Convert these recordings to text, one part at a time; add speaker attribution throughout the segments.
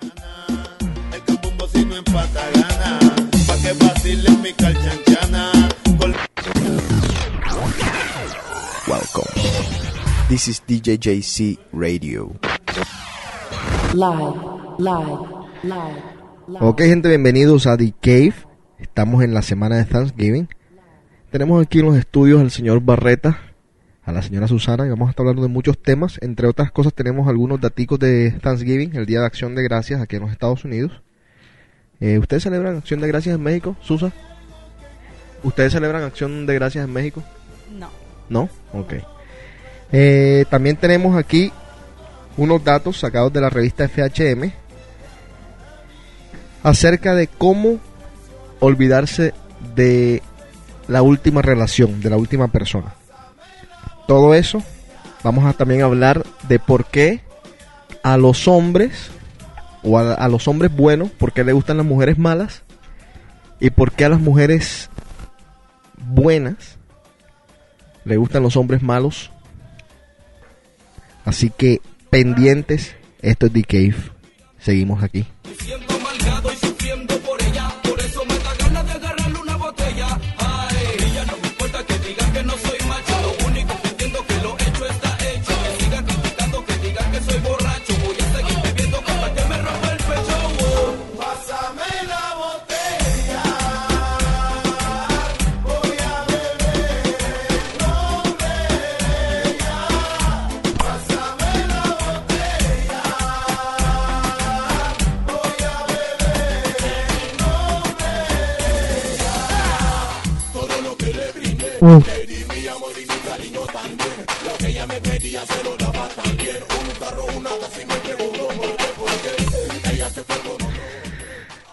Speaker 1: El. Pa' que vacile mi calchanchana.
Speaker 2: Welcome. This is DJ JC Radio.
Speaker 3: Live, live, live, live.
Speaker 4: Ok, gente, bienvenidos a The Cave. Estamos en la semana de Thanksgiving. Tenemos aquí en los estudios al señor Barreta, a la señora Susana, y vamos a estar hablando de muchos temas. Entre otras cosas, tenemos algunos daticos de Thanksgiving, el Día de Acción de Gracias aquí en los Estados Unidos. Eh, ¿Ustedes celebran Acción de Gracias en México, Susa? ¿Ustedes celebran Acción de Gracias en México?
Speaker 5: No.
Speaker 4: ¿No? Ok. Eh, también tenemos aquí unos datos sacados de la revista FHM acerca de cómo olvidarse de la última relación, de la última persona. Todo eso, vamos a también hablar de por qué a los hombres, o a, los hombres buenos, por qué le gustan las mujeres malas, y por qué a las mujeres buenas le gustan los hombres malos. Así que pendientes, esto es The Cave. Seguimos aquí.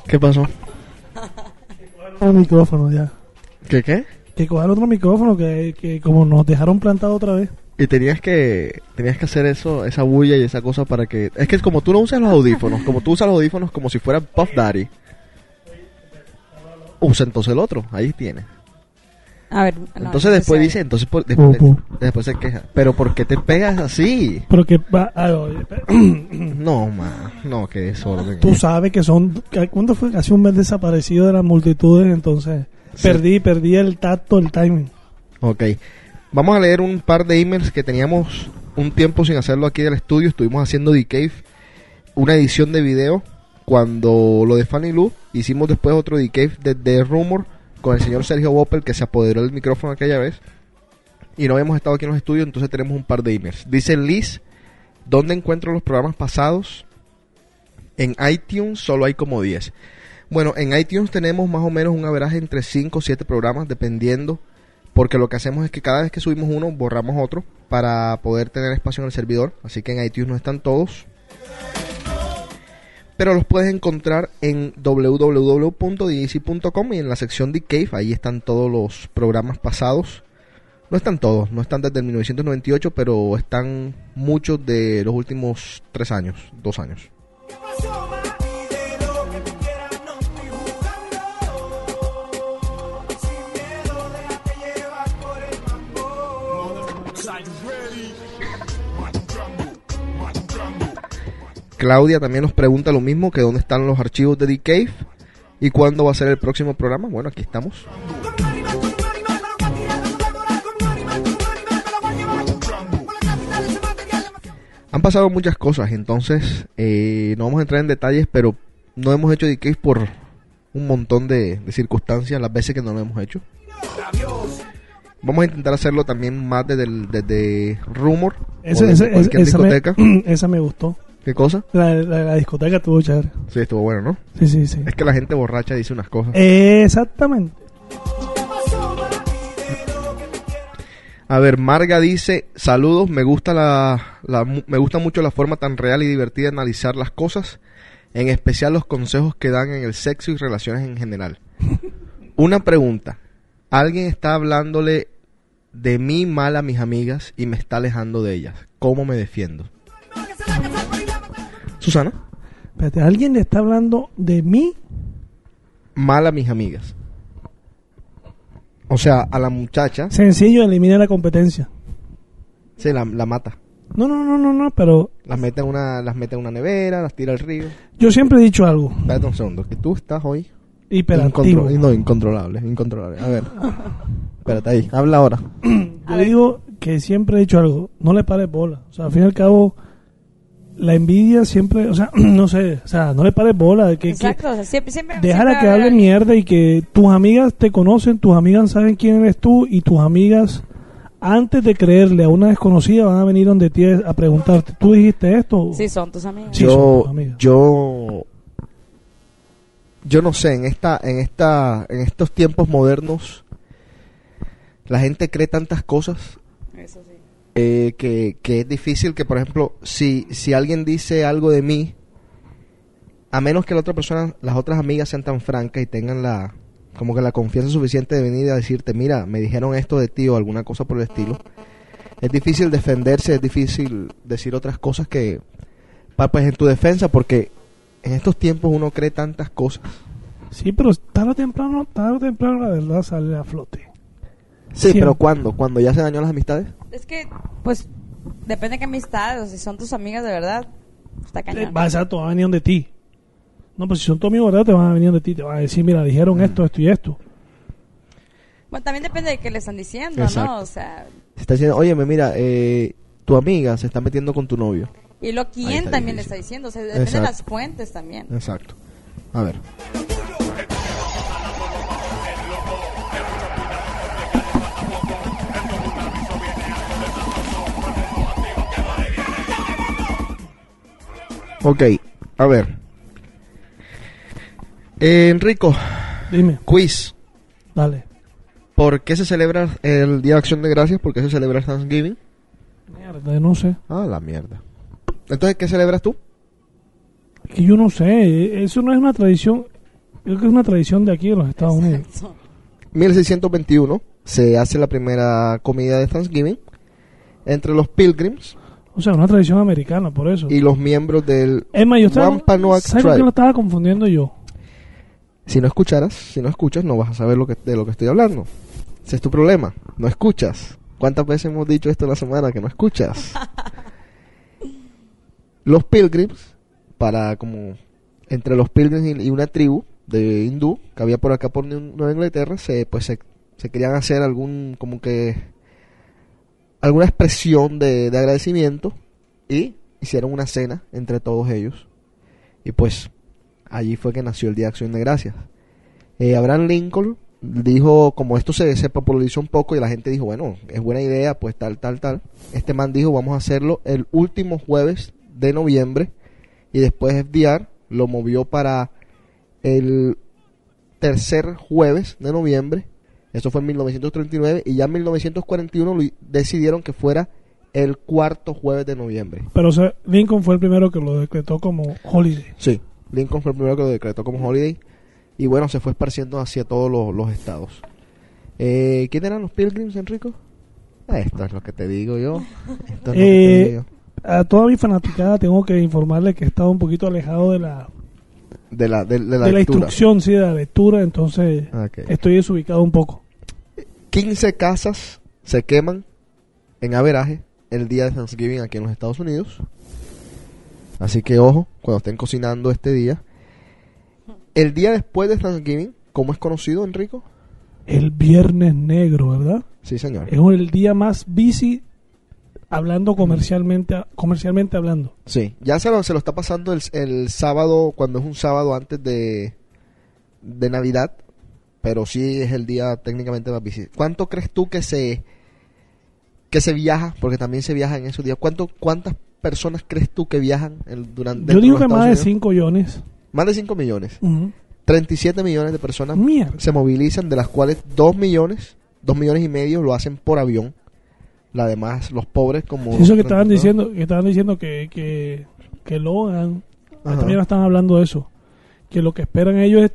Speaker 4: ¿Qué pasó?
Speaker 6: otro micrófono ya.
Speaker 4: ¿Qué qué?
Speaker 6: Que coger otro micrófono que, que como nos dejaron plantado otra vez.
Speaker 4: Y tenías que tenías que hacer eso, esa bulla y esa cosa para que es que como tú no usas los audífonos, como tú usas los audífonos como si fuera Puff Daddy. Usa entonces el otro, ahí tienes.
Speaker 5: A ver. no,
Speaker 4: Entonces
Speaker 5: no
Speaker 4: después dice, entonces por- después, después se queja. Pero ¿por qué te pegas así?
Speaker 6: Pero que va, ah.
Speaker 4: No, ma, no, que desorden.
Speaker 6: tú sabes que son, ¿cuánto fue? Casi un mes desaparecido de las multitudes, entonces
Speaker 4: Sí.
Speaker 6: perdí, perdí el tacto, el timing.
Speaker 4: Ok. Vamos a leer un par de emails que teníamos un tiempo sin hacerlo aquí del estudio. Estuvimos haciendo The Cave, una edición de video. Cuando lo de Fanny Lu, hicimos después otro The Cave de The Rumor con el señor Sergio Boppel que se apoderó del micrófono aquella vez. Y no habíamos estado aquí en los estudios, entonces tenemos un par de emails. Dice Liz, ¿dónde encuentro los programas pasados? En iTunes solo hay como 10. Bueno, en iTunes tenemos más o menos un averaje entre 5 o 7 programas, dependiendo porque lo que hacemos es que cada vez que subimos uno borramos otro para poder tener espacio en el servidor así que en iTunes no están todos pero los puedes encontrar en www.djc.com y en la sección de Cave ahí están todos los programas pasados. No están todos, no están desde el 1998 pero están muchos de los últimos tres años, dos años Claudia también nos pregunta lo mismo, que dónde están los archivos de The Cave y cuándo va a ser el próximo programa. Bueno, aquí estamos. Han pasado muchas cosas, entonces eh, no vamos a entrar en detalles, pero no hemos hecho The Cave por un montón de, de circunstancias, las veces que no lo hemos hecho. Vamos a intentar hacerlo también más desde, el- desde Rumor o
Speaker 6: Ese,
Speaker 4: desde
Speaker 6: ese-
Speaker 4: cualquier
Speaker 6: esa, me,
Speaker 4: discoteca.
Speaker 6: esa me gustó.
Speaker 4: ¿Qué cosa?
Speaker 6: La, la, la discoteca estuvo chévere.
Speaker 4: Sí, estuvo bueno, ¿no?
Speaker 6: Sí, sí, sí.
Speaker 4: Es que la gente borracha dice unas cosas.
Speaker 6: Exactamente.
Speaker 4: A ver, Marga dice, saludos, me gusta la, la me gusta mucho la forma tan real y divertida de analizar las cosas, en especial los consejos que dan en el sexo y relaciones en general. Una pregunta, alguien está hablándole de mí mal a mis amigas y me está alejando de ellas. ¿Cómo me defiendo? Susana,
Speaker 6: Espérate, ¿alguien le está hablando de mí?
Speaker 4: mal a mis amigas. O sea, a la muchacha
Speaker 6: Sencillo, elimina la competencia.
Speaker 4: se la, la mata.
Speaker 6: No, no, no, no, no, pero
Speaker 4: Las mete en una, las mete en una nevera, las tira al río.
Speaker 6: yo siempre he dicho algo.
Speaker 4: Espérate un segundo, que tú estás hoy
Speaker 6: Hiperactivo.
Speaker 4: incontro- no, incontrolable, incontrolable. A ver. Espérate ahí, habla ahora.
Speaker 6: Yo digo que siempre he dicho algo. No le pares bola. O sea, al fin y al cabo, la envidia siempre, o sea, no sé, o sea, no le pares bola. Que, que
Speaker 5: Exacto, o sea, siempre, siempre.
Speaker 6: déjala
Speaker 5: siempre
Speaker 6: que hable mierda y que tus amigas te conocen, tus amigas saben quién eres tú y tus amigas, antes de creerle a una desconocida, van a venir donde ti a preguntarte, ¿tú dijiste esto?
Speaker 5: Sí, son tus amigos.
Speaker 6: Sí, son
Speaker 4: yo,
Speaker 6: tus amigas.
Speaker 4: yo, yo no sé, en esta, en esta, en estos tiempos modernos, la gente cree tantas cosas
Speaker 5: Eso sí.
Speaker 4: Eh, que, que es difícil que, por ejemplo, si, si alguien dice algo de mí, a menos que la otra persona, las otras amigas sean tan francas y tengan la, como que la confianza suficiente de venir a decirte, mira, me dijeron esto de ti o alguna cosa por el estilo, es difícil defenderse, es difícil decir otras cosas que, pues en tu defensa, porque en estos tiempos uno cree tantas cosas.
Speaker 6: Sí, pero tarde o temprano, tarde o temprano la verdad sale a flote.
Speaker 4: Sí,
Speaker 6: Siempre.
Speaker 4: pero ¿cuándo? ¿Cuando ya se dañó las amistades?
Speaker 5: Es que, pues, depende de qué amistades. O si son tus amigas de verdad, está
Speaker 6: Eh,
Speaker 5: cañón.
Speaker 6: Va a ser, va a venir de ti. No, pues si son tus amigos, ¿verdad? Te van a venir de ti. Te van a decir, mira, dijeron esto, esto y esto.
Speaker 5: Bueno, también depende de qué le están diciendo,
Speaker 4: Exacto.
Speaker 5: ¿no? O sea,
Speaker 4: Se está diciendo, oye, mira, eh, tu amiga se está metiendo con tu novio.
Speaker 5: y lo
Speaker 4: está
Speaker 5: también le está diciendo. O sea, depende
Speaker 4: Exacto.
Speaker 5: de las fuentes también.
Speaker 4: Exacto. A ver. Ok, a ver. Eh, Enrico,
Speaker 6: Dime,
Speaker 4: quiz.
Speaker 6: dale.
Speaker 4: ¿Por qué se celebra el Día de Acción de Gracias? ¿Por qué se celebra Thanksgiving?
Speaker 6: Mierda, no sé.
Speaker 4: Ah, la mierda. Entonces, ¿qué celebras tú?
Speaker 6: Que yo no sé. Eso no es una tradición. Creo que es una tradición de aquí, de los Estados Unidos.
Speaker 5: Exacto.
Speaker 4: 1621 se hace la primera comida de Thanksgiving entre los Pilgrims
Speaker 6: O sea, una tradición americana, por eso.
Speaker 4: y los miembros del...
Speaker 6: Más, yo estaba.
Speaker 4: Wampanoag
Speaker 6: ¿Sabes
Speaker 4: tribe.
Speaker 6: lo estaba confundiendo yo?
Speaker 4: Si no escucharas, si no escuchas, no vas a saber lo que, de lo que estoy hablando. Ese es tu problema. No escuchas. ¿Cuántas veces hemos dicho esto en la semana que no escuchas? los Pilgrims, para como entre los Pilgrims y, una tribu de hindú que había por acá por Nue- Nueva Inglaterra, se pues se, se querían hacer algún como que alguna expresión de, de agradecimiento y hicieron una cena entre todos ellos. Y pues allí fue que nació el Día de Acción de Gracias. Eh, Abraham Lincoln dijo, como esto se, se popularizó un poco y la gente dijo, bueno, es buena idea, pues tal, tal, tal. Este man dijo, vamos a hacerlo el último jueves de noviembre y después FDR lo movió para el tercer jueves de noviembre. Eso fue en 1939 y ya en 1941 lo hi- decidieron que fuera el cuarto jueves de noviembre.
Speaker 6: Pero o sea, Lincoln fue el primero que lo decretó como holiday.
Speaker 4: Sí, Lincoln fue el primero que lo decretó como holiday y bueno, se fue esparciendo hacia todos los, los estados. Eh, ¿Quién eran los Pilgrims, Enrico? Esto es lo que te digo yo. Esto es lo que te
Speaker 6: Eh,
Speaker 4: digo.
Speaker 6: a toda mi fanaticada tengo que informarle que he estado un poquito alejado de la,
Speaker 4: De la, de, de la
Speaker 6: de la instrucción, sí, de la lectura, entonces
Speaker 4: Ok.
Speaker 6: estoy desubicado un poco.
Speaker 4: 15 casas se queman en averaje el día de Thanksgiving aquí en los Estados Unidos. Así que ojo, cuando estén cocinando este día. El día después de Thanksgiving, ¿cómo es conocido, Enrico?
Speaker 6: El viernes negro, ¿verdad?
Speaker 4: Sí, señor.
Speaker 6: Es el día más busy hablando comercialmente, comercialmente hablando.
Speaker 4: Sí, ya se lo, se lo está pasando el, el sábado, cuando es un sábado antes de, de Navidad, pero sí es el día técnicamente más busy. ¿Cuánto crees tú que se que se viaja? Porque también se viaja en esos días. ¿Cuánto, ¿Cuántas personas crees tú que viajan durante
Speaker 6: Yo digo que más de
Speaker 4: Estados Unidos?
Speaker 6: 5 millones.
Speaker 4: Más de 5 millones.
Speaker 6: Ujú.
Speaker 4: 37 millones de personas
Speaker 6: Mierda.
Speaker 4: se movilizan, de las cuales 2 millones, 2 millones y medio lo hacen por avión. La demás, los pobres como...
Speaker 6: Eso que estaban diciendo, que estaban diciendo que, que, que Logan, también están hablando de eso, que lo que esperan ellos es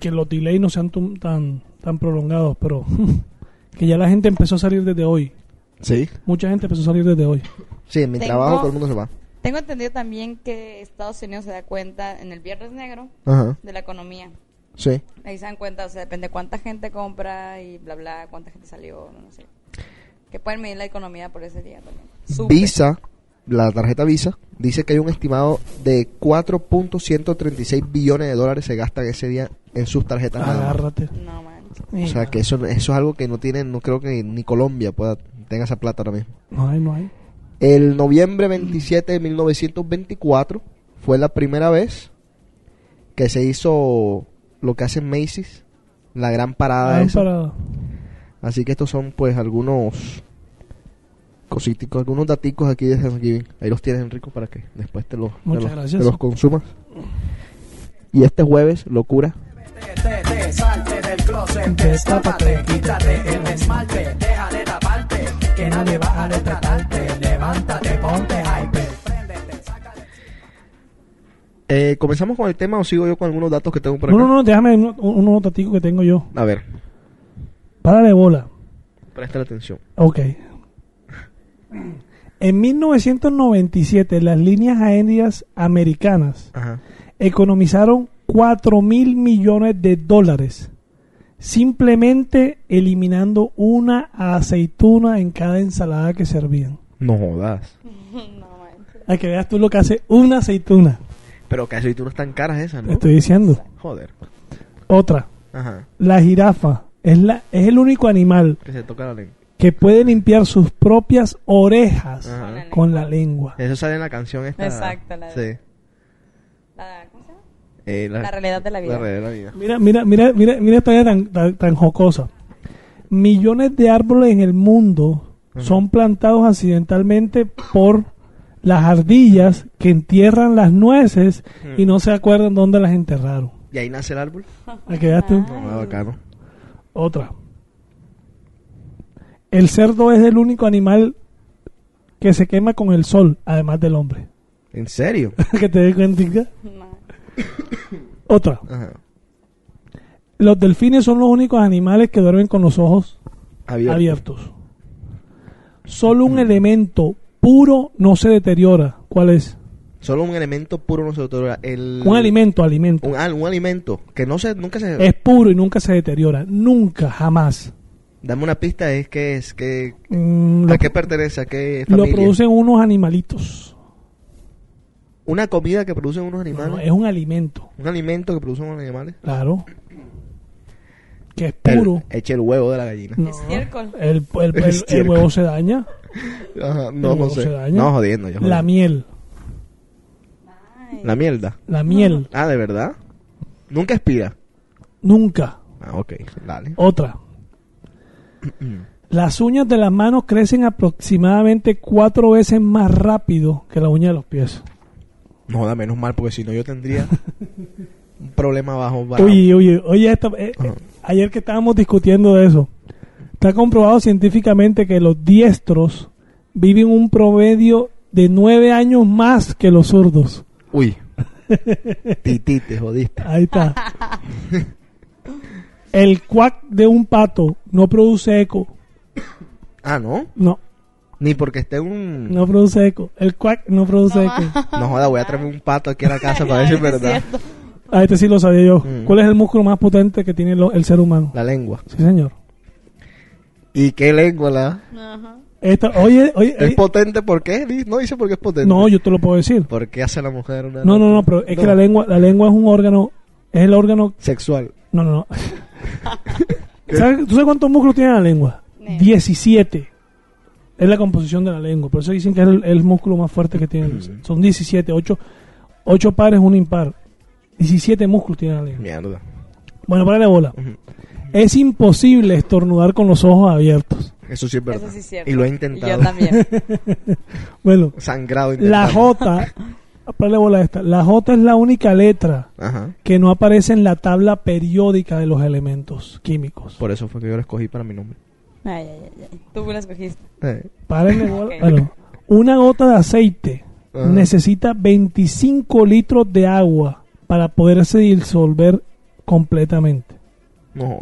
Speaker 6: que los delays no sean tan, tan prolongados, pero que ya la gente empezó a salir desde hoy.
Speaker 4: Sí,
Speaker 6: Mucha gente empezó a salir desde hoy.
Speaker 4: sí, en mi
Speaker 5: Tengo-
Speaker 4: trabajo todo el mundo se va.
Speaker 5: Tengo entendido también que Estados Unidos se da cuenta en el Viernes Negro
Speaker 4: Ajá,
Speaker 5: de la economía.
Speaker 4: sí.
Speaker 5: Ahí se dan cuenta, o sea, depende cuánta gente compra y bla, bla, cuánta gente salió, no, sé. Que pueden medir la economía por ese día también.
Speaker 4: Visa, la tarjeta Visa, dice que hay un estimado de 4.136 billones de dólares se gastan ese día en sus tarjetas. nada más.
Speaker 6: Agárrate.
Speaker 5: No manches.
Speaker 4: O sea, que eso, eso es algo que no tiene, no creo que ni Colombia pueda tenga esa plata ahora mismo.
Speaker 6: No hay, no hay.
Speaker 4: El noviembre 27 de 1924 fue la primera vez que se hizo lo que hacen Macy's, la gran parada
Speaker 6: Gran
Speaker 4: esa.
Speaker 6: parada.
Speaker 4: Así que estos son pues algunos cositicos, algunos daticos aquí de Thanksgiving. Ahí los tienes Enrico para que después te los, te
Speaker 6: Muchas
Speaker 4: los,
Speaker 6: gracias.
Speaker 4: te los consumas. Y este jueves, locura.
Speaker 7: Te, salte del closet, destápate, quítate el esmalte, deja de taparte, que nadie va a retratarte, levántate, ponte sácale.
Speaker 4: Eh, ¿Comenzamos con el tema o sigo yo con algunos datos que tengo por
Speaker 6: No,
Speaker 4: acá?
Speaker 6: no, no, déjame uno- unos daticos que tengo yo.
Speaker 4: A ver,
Speaker 6: Párale bola.
Speaker 4: presta atención.
Speaker 6: Ok. En 1997, las líneas aéreas americanas
Speaker 4: Ajá.
Speaker 6: economizaron 4 mil millones de dólares simplemente eliminando una aceituna en cada ensalada que servían.
Speaker 4: No jodas.
Speaker 6: Hay que veas tú lo que hace una aceituna.
Speaker 4: Pero que aceitunas tan caras esas, ¿no?
Speaker 6: estoy diciendo.
Speaker 4: Joder.
Speaker 6: Otra.
Speaker 4: Ajá.
Speaker 6: La jirafa es, la, es el único animal
Speaker 4: Que se toca la lengua.
Speaker 6: que puede limpiar sus propias orejas
Speaker 4: Ajá.
Speaker 6: con la lengua.
Speaker 4: Eso sale en la canción esta.
Speaker 5: Exacto, la de-
Speaker 4: Sí.
Speaker 5: La, ¿Cómo se llama?
Speaker 4: Eh,
Speaker 5: La realidad de la vida.
Speaker 4: La realidad de la vida.
Speaker 6: Mira, mira, mira, mira, mira esta idea tan, tan, tan jocosa. Millones de árboles en el mundo son plantados accidentalmente por las ardillas que entierran las nueces y no se acuerdan dónde las enterraron.
Speaker 4: ¿Y ahí nace el árbol?
Speaker 6: ¿A qué veas tú?
Speaker 4: No, bacano.
Speaker 6: Otra. El cerdo es el único animal que se quema con el sol, además del hombre.
Speaker 4: ¿En serio?
Speaker 6: que te des cuenta.
Speaker 5: No.
Speaker 6: Otra.
Speaker 4: Ajá.
Speaker 6: Los delfines son los únicos animales que duermen con los ojos
Speaker 4: Abierto.
Speaker 6: abiertos. Solo un elemento puro no se deteriora. ¿Cuál es?
Speaker 4: Solo un elemento puro no se deteriora. El...
Speaker 6: Un alimento, alimento.
Speaker 4: Un, ah, un alimento que no se, nunca se...
Speaker 6: Es puro y nunca se deteriora. Nunca, jamás.
Speaker 4: Dame una pista, es que es que...
Speaker 6: Mm, lo,
Speaker 4: ¿A qué pertenece? ¿A qué
Speaker 6: lo producen unos animalitos.
Speaker 4: Una comida que producen unos
Speaker 6: No,
Speaker 4: animales.
Speaker 6: no, es un alimento,
Speaker 4: Un alimento que producen unos animales.
Speaker 6: claro. Que es puro.
Speaker 4: El, eche el huevo de la gallina.
Speaker 6: No, el, el- el- huevo se daña.
Speaker 4: Ajá, no, no sé.
Speaker 6: se daña.
Speaker 4: No, jodiendo. yo
Speaker 6: La miel.
Speaker 5: Ay.
Speaker 4: La mierda.
Speaker 6: La miel.
Speaker 4: Ah, ¿de verdad? Nunca expira.
Speaker 6: Nunca.
Speaker 4: Ah, ok. Dale.
Speaker 6: Otra. Las uñas de las manos crecen aproximadamente cuatro veces más rápido que la uña de los pies.
Speaker 4: No, da menos mal, porque si no yo tendría un problema bajo. bajo.
Speaker 6: Oye, oye, oye, esta- eh, eh, ayer que estábamos discutiendo de eso, está comprobado científicamente que los diestros viven un promedio de nueve años más que los zurdos.
Speaker 4: Uy. Titi, te jodiste.
Speaker 6: Ahí está. El cuac de un pato no produce eco.
Speaker 4: Ah, ¿no?
Speaker 6: No,
Speaker 4: Ni porque esté un...
Speaker 6: no produce eco. El cuac no produce eco.
Speaker 4: No joda, voy a traerme un pato aquí a la casa para ver si es verdad.
Speaker 5: cierto.
Speaker 6: Ah, este sí lo sabía yo.
Speaker 4: Mm.
Speaker 6: ¿Cuál es el músculo más potente que tiene lo- el ser humano?
Speaker 4: La lengua.
Speaker 6: Sí, señor.
Speaker 4: ¿Y qué lengua la?
Speaker 5: Ajá.
Speaker 6: Esta, oye, oye,
Speaker 4: ¿Es
Speaker 6: oye,
Speaker 4: potente por qué? No dice por qué es potente.
Speaker 6: no, yo te lo puedo decir.
Speaker 4: ¿Por qué hace la mujer una...
Speaker 6: No, no, no, pero es que la lengua, la lengua es un órgano, es el órgano,
Speaker 4: Sexual.
Speaker 6: no, no, no. ¿Sabes- ¿Tú sabes cuántos músculos tiene la lengua?
Speaker 5: No.
Speaker 6: 17. Es la composición de la lengua. Por eso dicen que es el, el músculo más fuerte que tiene.
Speaker 4: Mm.
Speaker 6: Son 17, 8, 8 pares, un impar. 17 músculos tiene la lengua.
Speaker 4: Mierda.
Speaker 6: Bueno, para la bola. Es imposible estornudar con los ojos abiertos.
Speaker 4: Eso sí es verdad.
Speaker 5: Eso sí es cierto.
Speaker 4: Y lo he
Speaker 5: Y
Speaker 4: intentado.
Speaker 5: yo también.
Speaker 6: Bueno,
Speaker 4: Sangrado
Speaker 6: la. J, para la bola esta, la J es la única letra
Speaker 4: Ajá.
Speaker 6: que no aparece en la tabla periódica de los elementos químicos.
Speaker 4: Por eso fue que yo lo escogí para mi nombre.
Speaker 5: Ay, ay, ay, ay. Tú.
Speaker 4: Eh.
Speaker 6: Párenle.
Speaker 5: Ok.
Speaker 6: Bueno, una gota de aceite
Speaker 4: Ajá.
Speaker 6: necesita 25 litros de agua para poderse disolver completamente.
Speaker 4: No.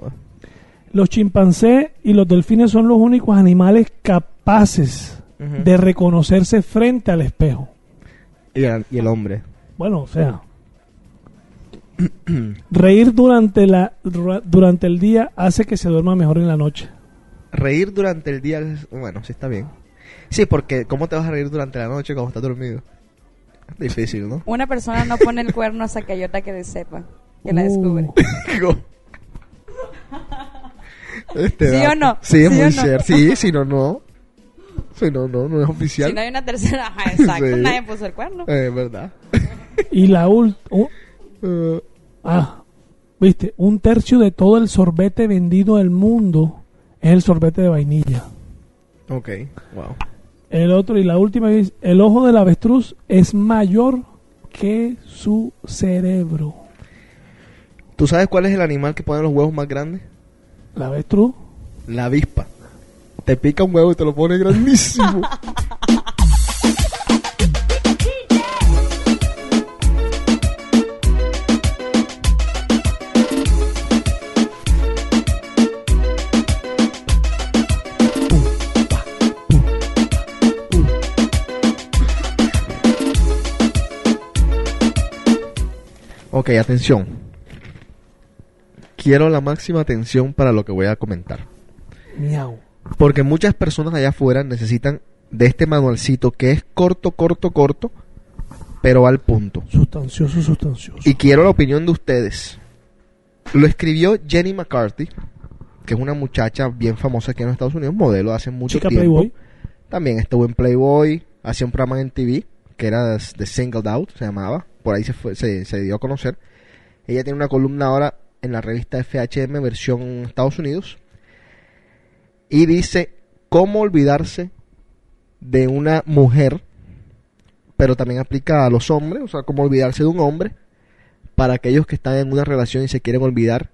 Speaker 6: Los chimpancés y los delfines son los únicos animales capaces de reconocerse frente al espejo.
Speaker 4: Y el, y el hombre.
Speaker 6: Bueno, o sea, reír durante la dura- durante el día hace que se duerma mejor en la noche.
Speaker 4: Reír durante el día, es- bueno, sí está bien. Sí, porque ¿cómo te vas a reír durante la noche cuando estás dormido? Es difícil, ¿no?
Speaker 5: Una persona no pone el cuerno hasta que hay otra que le sepa, que la
Speaker 6: Uh,
Speaker 5: descubre.
Speaker 4: Digo. Este
Speaker 5: ¿Sí
Speaker 4: dato.
Speaker 5: o no?
Speaker 4: Sí, es
Speaker 5: ¿Sí
Speaker 4: muy
Speaker 5: o no?
Speaker 4: cierto. Sí, si no, no. Si no, no, no es oficial.
Speaker 5: Si no hay una tercera, ajá, exacto,
Speaker 4: Sí.
Speaker 5: nadie puso el cuerno.
Speaker 4: Eh, verdad.
Speaker 6: Y la última...
Speaker 4: Eh,
Speaker 6: ah, viste, un tercio de todo el sorbete vendido del mundo es el sorbete de vainilla.
Speaker 4: ok, wow.
Speaker 6: El otro y la última es, el ojo del avestruz es mayor que su cerebro.
Speaker 4: ¿Tú sabes cuál es el animal que pone los huevos más grandes?
Speaker 6: ¿El avestruz?
Speaker 4: La avispa. Te pica un huevo y te lo pone grandísimo. Ok, atención. Quiero la máxima atención para lo que voy a comentar.
Speaker 6: Miau.
Speaker 4: Porque muchas personas allá afuera necesitan de este manualcito que es corto, corto, corto, pero al punto.
Speaker 6: Sustancioso, sustancioso.
Speaker 4: Y quiero la opinión de ustedes. Lo escribió Jenny McCarthy, que es una muchacha bien famosa aquí en los Estados Unidos, modelo hace mucho
Speaker 6: Chica
Speaker 4: tiempo.
Speaker 6: Playboy.
Speaker 4: También estuvo en Playboy, hacía un programa en TV que era The Singled Out, se llamaba. Por ahí se, fue, se, dio a conocer. Ella tiene una columna ahora en la revista FHM versión Estados Unidos. Y dice cómo olvidarse de una mujer, pero también aplica a los hombres, o sea, cómo olvidarse de un hombre para aquellos que están en una relación y se quieren olvidar,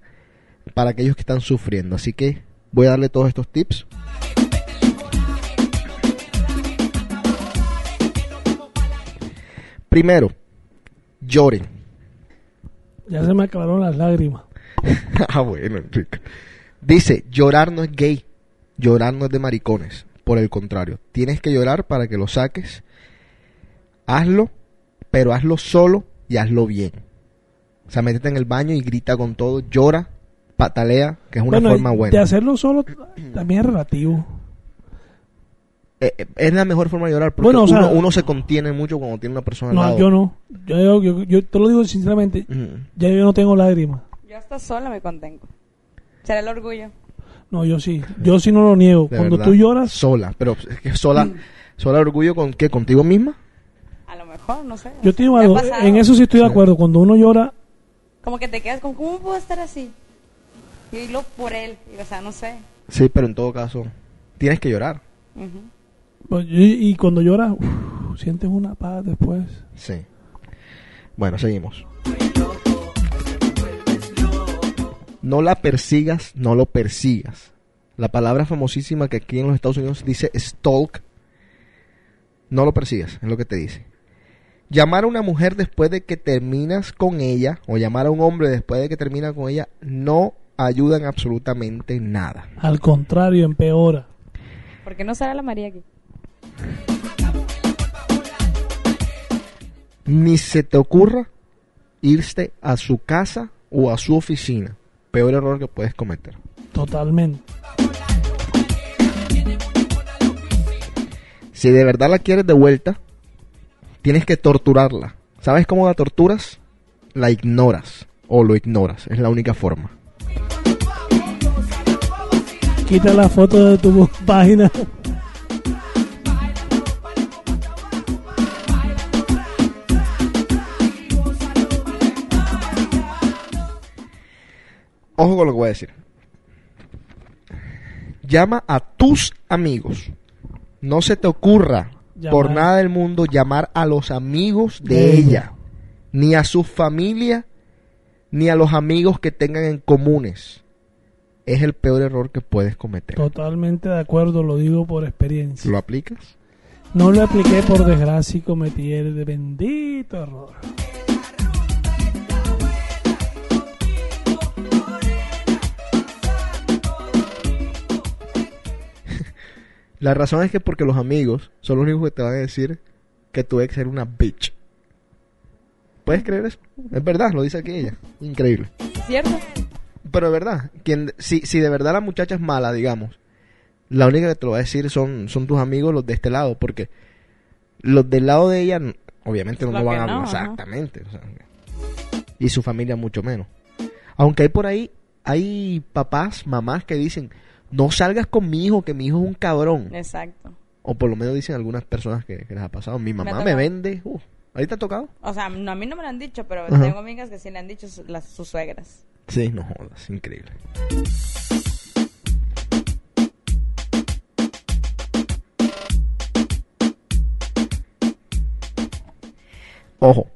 Speaker 4: para aquellos que están sufriendo. Así que voy a darle todos estos tips. Primero, lloren.
Speaker 6: Ya se me acabaron las lágrimas.
Speaker 4: ah, bueno, Enrique. Dice, llorar no es gay, llorar no es de maricones. Por el contrario, tienes que llorar para que lo saques. Hazlo, pero hazlo solo y hazlo bien. O sea, métete en el baño y grita con todo, llora, patalea, que es una
Speaker 6: Bueno,
Speaker 4: forma
Speaker 6: De
Speaker 4: buena.
Speaker 6: hacerlo solo también es relativo.
Speaker 4: Eh, eh, es la mejor forma de llorar porque
Speaker 6: Bueno, o sea-
Speaker 4: uno, uno se contiene mucho cuando tiene una persona al
Speaker 6: No,
Speaker 4: lado.
Speaker 6: yo no. Yo, yo, yo te lo digo sinceramente, ya yo no tengo lágrimas.
Speaker 5: Yo hasta sola me contengo. Será el orgullo.
Speaker 6: No, yo sí. Yo sí no lo niego.
Speaker 4: De
Speaker 6: Cuando
Speaker 4: verdad.
Speaker 6: tú lloras,
Speaker 4: Sola, pero es que sola, sola orgullo con qué, contigo misma.
Speaker 5: A lo mejor, no sé.
Speaker 6: yo te digo algo. En eso sí estoy de
Speaker 4: Sí.
Speaker 6: acuerdo. Cuando uno llora,
Speaker 5: Como que te quedas con, ¿cómo puedo estar así? Y lo por él. Y, o sea, no sé.
Speaker 4: Sí, pero en todo caso, tienes que llorar.
Speaker 6: Pues, y, y cuando lloras, uf, sientes una paz después.
Speaker 4: Sí. Bueno, seguimos. No la persigas, no lo persigas. La palabra famosísima que aquí en los Estados Unidos dice stalk. No lo persigas, es lo que te dice. Llamar a una mujer después de que terminas con ella, o llamar a un hombre después de que termina con ella, no ayudan absolutamente nada.
Speaker 6: Al contrario, empeora.
Speaker 5: ¿Por qué no sale la María aquí?
Speaker 4: Ni se te ocurra irte a su casa o a su oficina. Peor error que puedes cometer.
Speaker 6: Totalmente.
Speaker 4: Si de verdad la quieres de vuelta, tienes que torturarla. ¿Sabes cómo la torturas? La ignoras o lo ignoras. Es la única forma.
Speaker 6: Quita la foto de tu página.
Speaker 4: Ojo con lo que voy a decir. Llama a tus amigos. No se te ocurra
Speaker 6: Llamar.
Speaker 4: por nada del mundo llamar a los amigos de,
Speaker 6: De
Speaker 4: ella.
Speaker 6: ella.
Speaker 4: Ni a su familia, ni a los amigos que tengan en comunes. Es el peor error que puedes cometer.
Speaker 6: Totalmente de acuerdo, lo digo por experiencia.
Speaker 4: ¿Lo aplicas?
Speaker 6: No lo apliqué por desgracia y cometí el bendito error.
Speaker 4: La razón es que porque los amigos son los únicos que te van a decir que tu ex era una bitch. ¿Puedes creer eso? Es verdad, lo dice aquí ella. Increíble.
Speaker 5: ¿Cierto?
Speaker 4: Pero es verdad, quien, si, si de verdad la muchacha es mala, digamos, La única que te lo va a decir son, son tus amigos, los de este lado, porque los del lado de ella, obviamente no
Speaker 5: Lo
Speaker 4: lo van a
Speaker 5: no,
Speaker 4: hablar.
Speaker 5: ajá.
Speaker 4: Exactamente. o sea, y su familia mucho menos. Aunque hay por ahí, hay papás, mamás que dicen, no salgas con mi hijo, que mi hijo es un cabrón.
Speaker 5: Exacto.
Speaker 4: O por lo menos dicen algunas personas que, que les ha pasado. Mi mamá me, vende. Uh, ¿Ahí te ha tocado?
Speaker 5: O sea, no, a mí no me lo han dicho, pero
Speaker 4: Ajá.
Speaker 5: tengo amigas que sí le han dicho su- las, sus suegras.
Speaker 4: Sí, no jodas, increíble. Ojo.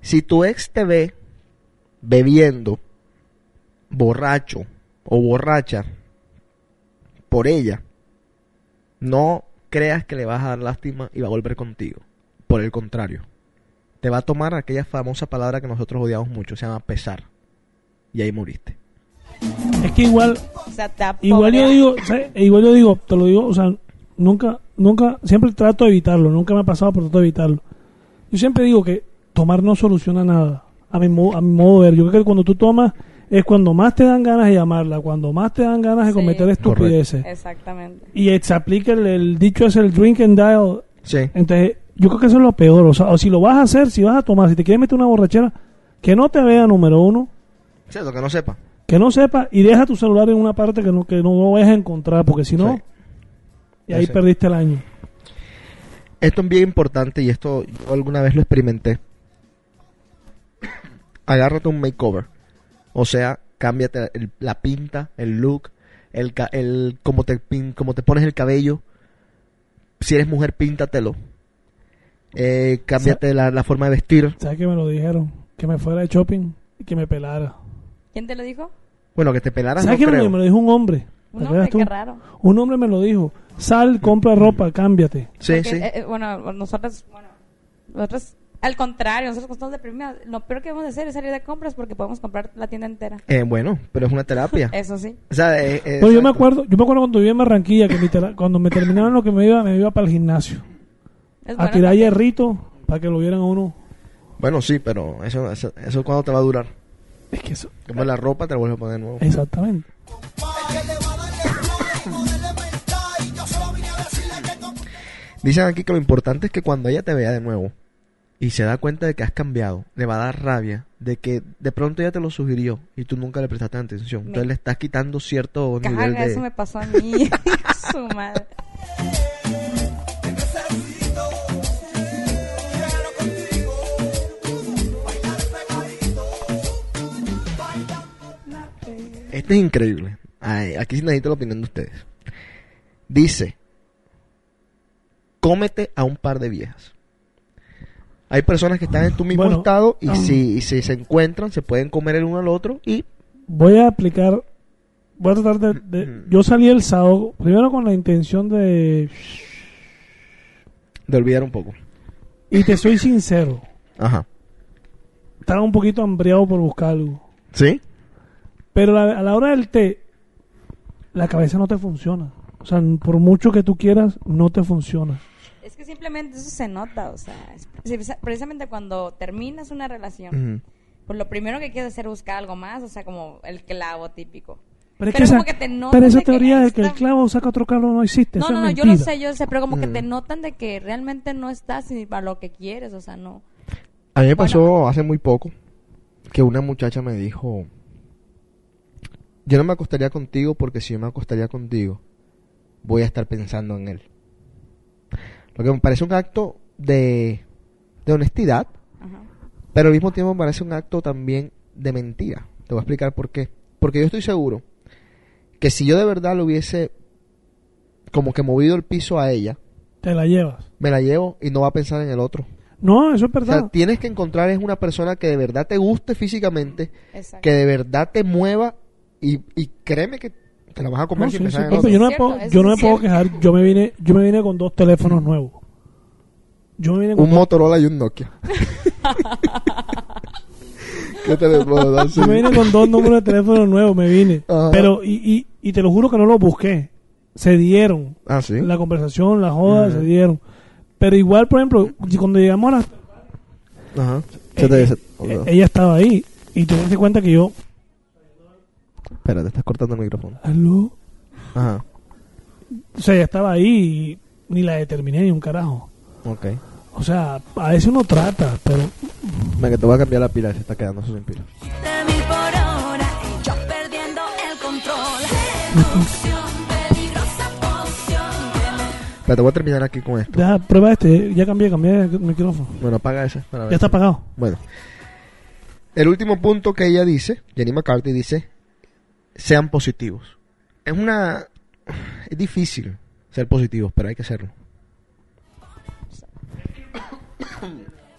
Speaker 4: Si tu ex te ve bebiendo, borracho o borracha por ella, no creas que le vas a dar lástima y va a volver contigo. Por el contrario, te va a tomar aquella famosa palabra que nosotros odiamos mucho, se llama pesar. Y ahí moriste.
Speaker 6: Es que igual,
Speaker 5: O sea,
Speaker 6: igual yo digo, ¿sabes? igual yo digo, te lo digo, o sea, nunca, nunca, siempre trato de evitarlo, nunca me ha pasado, pero trato de evitarlo. Yo siempre digo que tomar no soluciona nada, a mi, mo- a mi modo de ver. Yo creo que cuando tú tomas es cuando más te dan ganas de llamarla, cuando más te dan ganas de
Speaker 5: Sí.
Speaker 6: cometer estupideces.
Speaker 5: Exactamente.
Speaker 6: Y se aplica el, el dicho es el drink and dial.
Speaker 4: Sí.
Speaker 6: Entonces, yo creo que eso es lo peor. O sea, o si lo vas a hacer, si vas a tomar, si te quieres meter una borrachera, que no te vea, número uno,
Speaker 4: Cierto, que no sepa.
Speaker 6: que no sepa y deja tu celular en una parte que no, que no lo vayas a encontrar, porque si no,
Speaker 4: Sí.
Speaker 6: y ahí
Speaker 4: Sí.
Speaker 6: perdiste el año.
Speaker 4: Esto es bien importante y esto yo alguna vez lo experimenté. Agárrate un makeover. O sea, cámbiate el- la pinta, el look, el, ca- el cómo te cómo te pones el cabello. Si eres mujer, píntatelo. Eh, cámbiate la, la forma de vestir.
Speaker 6: ¿Sabes que me lo dijeron? Que me fuera de shopping y que me pelara.
Speaker 5: ¿Quién te lo dijo?
Speaker 4: Bueno, que te pelaras
Speaker 6: ¿Sabes
Speaker 4: no
Speaker 6: que me,
Speaker 4: creo.
Speaker 6: lo- me lo dijo un hombre? ¿Te
Speaker 5: Un hombre,
Speaker 6: tú?
Speaker 5: qué raro.
Speaker 6: Un hombre me lo dijo. Sal, compra ropa, cámbiate.
Speaker 4: Sí,
Speaker 5: Porque,
Speaker 4: sí.
Speaker 5: eh, eh, bueno, nosotros, bueno, nosotros, al contrario, nosotros cuando estamos deprimidos, lo peor que vamos a hacer es salir de compras porque podemos comprar la tienda entera.
Speaker 4: Eh, bueno, pero es una terapia.
Speaker 5: Eso sí.
Speaker 4: o sea, eh, eh,
Speaker 6: Pero yo me acuerdo, yo me acuerdo cuando vivía en Barranquilla que mi cuando me terminaban lo que me iba, me iba para el gimnasio.
Speaker 5: Es
Speaker 6: a tirar
Speaker 5: también.
Speaker 6: hierrito para que lo vieran a uno.
Speaker 4: Bueno, sí, pero eso, eso, eso cuándo te va a durar.
Speaker 6: Es que eso,
Speaker 4: Como la ropa te la vuelves a poner de nuevo.
Speaker 6: exactamente.
Speaker 4: Dicen aquí que lo importante es que cuando ella te vea de nuevo y se da cuenta de que has cambiado, le va a dar rabia de que de pronto ella te lo sugirió y tú nunca le prestaste atención. Entonces le estás quitando cierto nivel de...
Speaker 5: eso me pasó a mí. Su madre.
Speaker 4: Este es increíble. Ay, aquí sí necesito la opinión de ustedes. Dice, cómete a un par de viejas. Hay personas que están en tu mismo
Speaker 6: Bueno,
Speaker 4: estado y
Speaker 6: ah.
Speaker 4: si, y si se encuentran, se pueden comer el uno al otro y
Speaker 6: Voy a aplicar, voy a tratar de, de-
Speaker 4: Mm.
Speaker 6: yo salí el sábado, primero con la intención de,
Speaker 4: de olvidar un poco.
Speaker 6: y te soy sincero,
Speaker 4: Ajá.
Speaker 6: estaba un poquito hambriado por buscar algo.
Speaker 4: ¿Sí?
Speaker 6: Pero la- a la hora del té, la cabeza no te funciona. O sea, por mucho que tú quieras, no te funciona.
Speaker 5: Es que simplemente eso se nota, o sea, precisamente cuando terminas una relación, pues lo primero que quieres hacer es buscar algo más, o sea, como el clavo típico.
Speaker 6: Pero, es
Speaker 5: Pero
Speaker 6: que esa,
Speaker 5: como que te notan
Speaker 6: pero esa
Speaker 5: de que
Speaker 6: teoría de que el clavo saca otro clavo no existe.
Speaker 5: No, no, no, yo lo sé, yo lo sé, pero como que
Speaker 4: Mm.
Speaker 5: te notan de que realmente no estás ni para lo que quieres, o sea, no.
Speaker 4: A mí me pasó
Speaker 5: Bueno.
Speaker 4: hace muy poco que una muchacha me dijo, yo no me acostaría contigo porque si yo me acostaría contigo, voy a estar pensando en él. Lo que me parece un acto de, de honestidad,
Speaker 5: Ajá.
Speaker 4: pero al mismo tiempo me parece un acto también de mentira. Te voy a explicar por qué. Porque yo estoy seguro que si yo de verdad le hubiese como que movido el piso a ella,
Speaker 6: Te la llevas.
Speaker 4: me la llevo y no va a pensar en el otro.
Speaker 6: No, eso es
Speaker 4: O sea,
Speaker 6: verdad.
Speaker 4: tienes que encontrar es una persona que de verdad te guste físicamente,
Speaker 5: Exacto.
Speaker 4: que de verdad te mueva y, y créeme que te la vas a comer
Speaker 6: No, sí, sí, yo no me
Speaker 5: Cierto,
Speaker 6: puedo, yo no me puedo quejar. Yo me vine, yo me vine con dos teléfonos nuevos. Yo me vine con
Speaker 4: Un Motorola y un Nokia. ¿Qué te.
Speaker 6: Yo me vine con dos números de teléfono nuevos, me vine.
Speaker 4: Ajá.
Speaker 6: Pero, y, y, y te lo juro que no los busqué. Se dieron.
Speaker 4: Ah, sí.
Speaker 6: La conversación, la joda,
Speaker 4: Ujú.
Speaker 6: se dieron. Pero igual, por ejemplo, cuando llegamos a la...
Speaker 4: Ajá.
Speaker 6: eh,
Speaker 4: Se te- se-
Speaker 6: eh, ella estaba ahí. Y te das cuenta que yo...
Speaker 4: Espera, te estás cortando el micrófono.
Speaker 6: ¿Aló?
Speaker 4: Ajá.
Speaker 6: O sea, ya estaba ahí y ni la determiné ni un carajo.
Speaker 4: Ok.
Speaker 6: O sea, a veces uno trata, pero
Speaker 4: Venga, te voy a cambiar la pila, se está quedando sin pila.
Speaker 8: de mil por hora y yo perdiendo el control. Emoción, peligrosa poción que me
Speaker 4: Pero te voy a terminar aquí con esto.
Speaker 6: deja, prueba este. Ya cambié, cambié el micrófono.
Speaker 4: Bueno, apaga ese. para ver
Speaker 6: Ya está apagado.
Speaker 4: Bueno. El último punto que ella dice, Jenny McCarthy dice, sean positivos. Es una... Es difícil ser positivos, pero hay que hacerlo.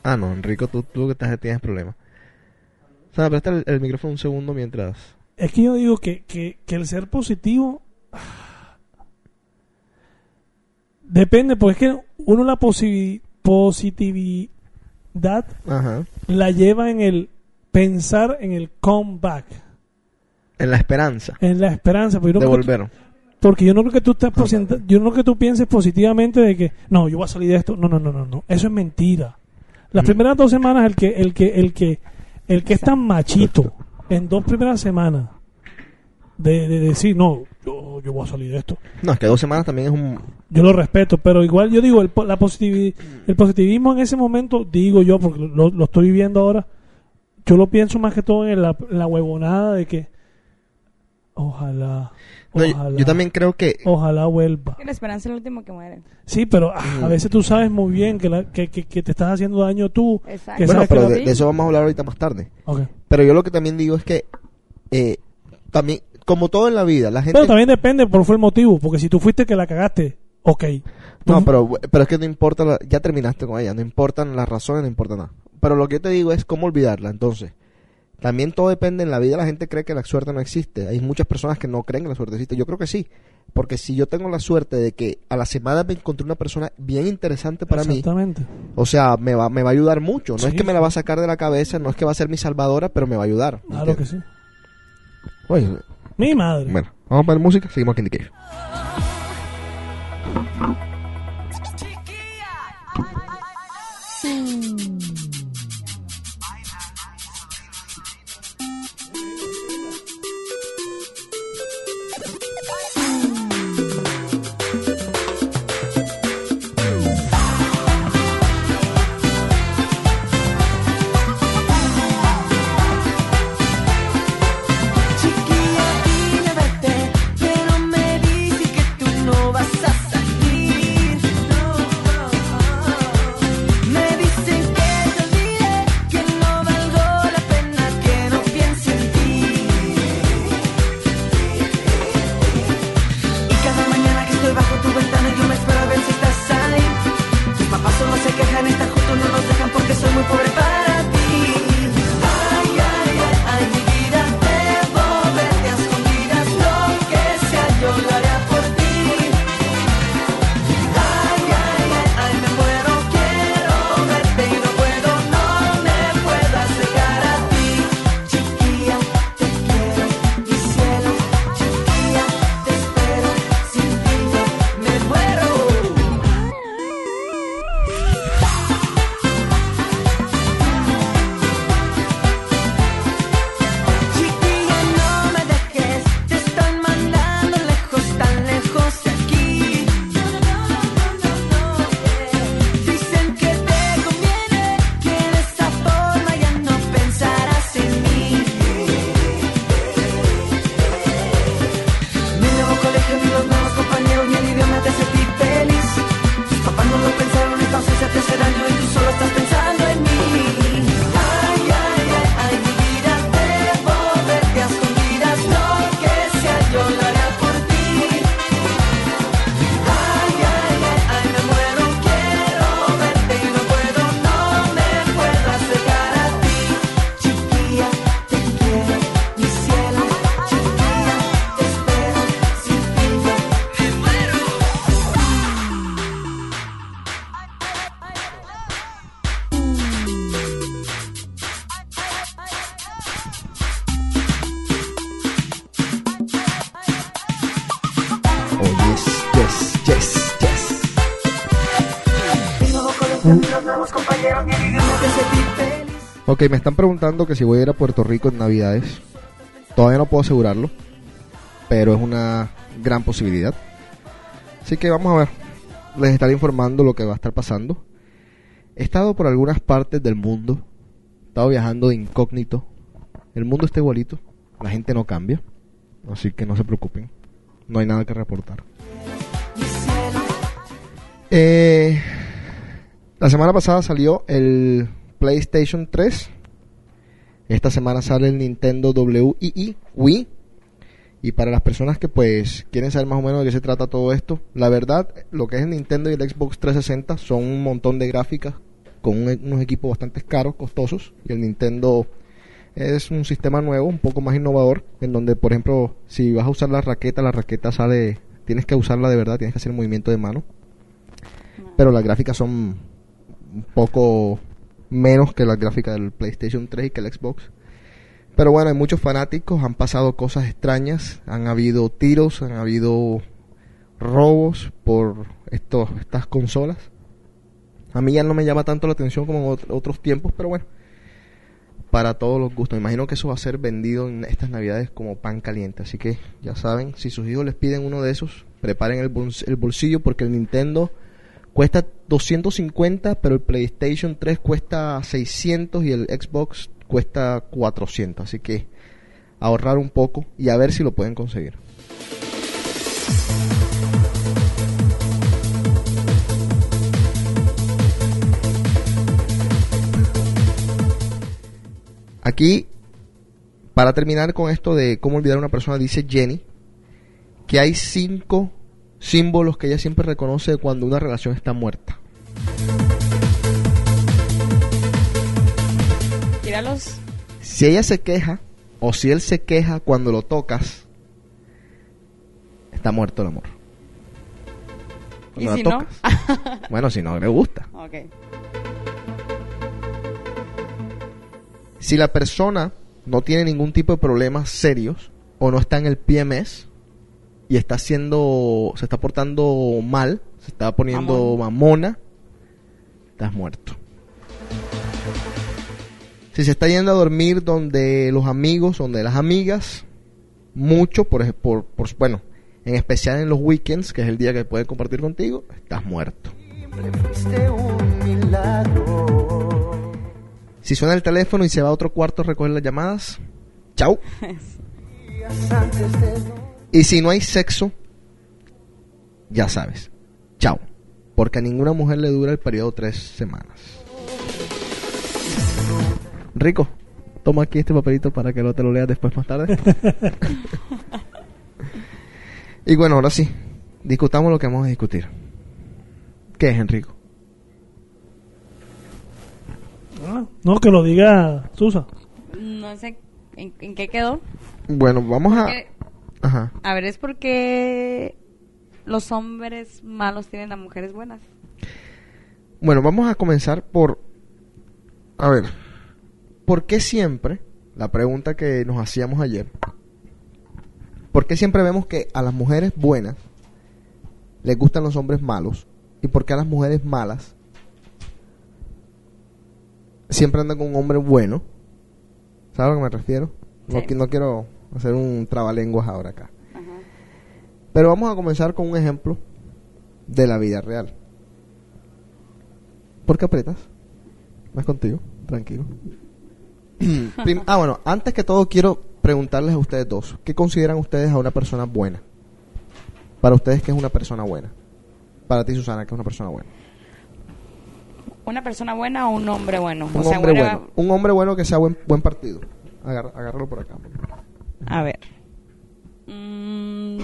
Speaker 4: Ah, no, Enrico, tú, tú que estás, tienes problemas. O sea, presta el, el micrófono un segundo mientras...
Speaker 6: Es que yo digo que, que, que el ser positivo depende, porque es que uno la posi- positividad
Speaker 4: Ajá.
Speaker 6: la lleva en el pensar en el comeback,
Speaker 4: En la esperanza
Speaker 6: en la esperanza. Porque yo
Speaker 4: de
Speaker 6: que tú-
Speaker 4: volver.
Speaker 6: porque yo no creo que tú posita- yo no creo que tú pienses positivamente de que no, yo voy a salir de esto. No, no, no, no, no. Eso es mentira. Las
Speaker 4: Ujú.
Speaker 6: primeras dos semanas el que el que el que el que es tan machito en dos primeras semanas de, de decir, no, yo, yo voy a salir de esto.
Speaker 4: No, es que dos semanas también es un...
Speaker 6: Yo lo respeto, pero igual yo digo, el, la positivi- el positivismo en ese momento, digo yo, porque lo, lo estoy viviendo ahora, yo lo pienso más que todo en la, en la huevonada de que ojalá,
Speaker 4: No, yo-
Speaker 6: ojalá,
Speaker 4: yo también creo que...
Speaker 6: ojalá vuelva.
Speaker 5: Que la esperanza es el último que muere.
Speaker 6: Sí, pero ah, a veces tú sabes muy bien que, la- que, que- que te estás haciendo daño tú.
Speaker 5: Exacto.
Speaker 6: Que
Speaker 4: Bueno,
Speaker 6: sabes
Speaker 4: pero
Speaker 6: que
Speaker 4: de, eso vamos a hablar ahorita más tarde.
Speaker 6: Ok.
Speaker 4: Pero yo lo que también digo es que eh, también, como todo en la vida, la gente...
Speaker 6: Pero también depende por fue el motivo, porque si tú fuiste que la cagaste, ok.
Speaker 4: No,
Speaker 6: Tú-
Speaker 4: pero, pero es que no importa, la- ya terminaste con ella, no importan las razones, no importa nada. Pero lo que yo te digo es cómo olvidarla, entonces. También todo depende, en la vida la gente cree que la suerte no existe. Hay muchas personas que no creen que la suerte existe. Yo creo que sí. Porque si yo tengo la suerte de que a la semana me encontré una persona bien interesante para mí,
Speaker 6: Exactamente.
Speaker 4: o sea, me va, me va a ayudar mucho. No es que me la va a sacar de la cabeza, no es que va a ser mi salvadora, pero me va a ayudar. ¿me
Speaker 6: Claro que sí.
Speaker 4: Oye,
Speaker 6: Mi madre.
Speaker 4: bueno, vamos a poner música, seguimos aquí en The Cave. Ok, me están preguntando que si voy a ir a Puerto Rico en Navidades. Todavía no puedo asegurarlo. Pero es una gran posibilidad. Así que vamos a ver. Les estaré informando lo que va a estar pasando. He estado por algunas partes del mundo. He estado viajando de incógnito. El mundo está igualito. La gente no cambia. Así que no se preocupen. No hay nada que reportar. Eh, la semana pasada salió el PlayStation 3. Esta semana sale el Nintendo Wii, Wii. Y para las personas que pues quieren saber más o menos de qué se trata todo esto, la verdad, lo que es el Nintendo y el Xbox 360 son un montón de gráficas con un- unos equipos bastante caros, costosos. Y el Nintendo es un sistema nuevo, un poco más innovador, en donde, por ejemplo, si vas a usar la raqueta, la raqueta sale, tienes que usarla de verdad, tienes que hacer movimiento de mano. Pero las gráficas son un poco menos que las gráficas del PlayStation 3 y que el Xbox. Pero bueno, hay muchos fanáticos, han pasado cosas extrañas, han habido tiros, han habido robos por estos, estas consolas. A mí ya no me llama tanto la atención como en ot- otros tiempos, pero bueno, para todos los gustos. Imagino que eso va a ser vendido en estas navidades como pan caliente. Así que ya saben, si sus hijos les piden uno de esos, preparen el, el bolsillo porque el Nintendo cuesta 250, pero el PlayStation 3 cuesta 600 y el Xbox cuesta 400. Así que ahorrar un poco y a ver si lo pueden conseguir. Aquí, para terminar con esto de cómo olvidar a una persona, dice Jenny que hay cinco símbolos que ella siempre reconoce cuando una relación está muerta.
Speaker 5: Tíralos.
Speaker 4: Si ella se queja o si él se queja cuando lo tocas, está muerto el amor.
Speaker 5: ¿Y
Speaker 4: Cuando la
Speaker 5: si no?
Speaker 4: tocas. Bueno, si no le gusta.
Speaker 5: ok.
Speaker 4: Si la persona no tiene ningún tipo de problemas serios o no está en el PMS y está haciendo, se está portando mal, se está poniendo mamona, estás muerto. Si se está yendo a dormir donde los amigos, donde las amigas, mucho, por, por, por- bueno, en especial en los weekends, que es el día que pueden compartir contigo, estás muerto. Si suena el teléfono y se va a otro cuarto a recoger las llamadas, chau. Y si no hay sexo, ya sabes, chao. Porque a ninguna mujer le dura el periodo tres semanas. Rico, toma aquí este papelito para que lo te lo leas después más tarde. y bueno, ahora sí, discutamos lo que vamos a discutir. ¿Qué es, Enrico?
Speaker 6: Ah, No, que lo diga Susa.
Speaker 5: No sé en, en qué quedó.
Speaker 4: Bueno, vamos a...
Speaker 5: Porque-
Speaker 4: Ajá.
Speaker 5: a ver, es porque los hombres malos tienen a mujeres buenas.
Speaker 4: Bueno, vamos a comenzar por... A ver, ¿por qué siempre, la pregunta que nos hacíamos ayer, ¿por qué siempre vemos que a las mujeres buenas les gustan los hombres malos? ¿Y por qué a las mujeres malas siempre andan con un hombre bueno? ¿Sabes a lo que me refiero? No,
Speaker 5: Sí.
Speaker 4: qui- no quiero hacer un trabalenguas ahora acá. Pero vamos a comenzar con un ejemplo de la vida real. ¿Por qué apretas? ¿Vas contigo? Tranquilo. Ah, bueno, antes que todo quiero preguntarles a ustedes dos, ¿qué consideran ustedes a una persona buena? Para ustedes, ¿qué es una persona buena? Para ti, Susana, ¿qué es una persona buena?
Speaker 5: ¿Una persona buena o un hombre bueno?
Speaker 4: Un
Speaker 5: o sea,
Speaker 4: hombre
Speaker 5: buena-
Speaker 4: bueno. Un hombre bueno que sea buen, buen partido. Agarra- agárralo por acá.
Speaker 5: A ver. Mm.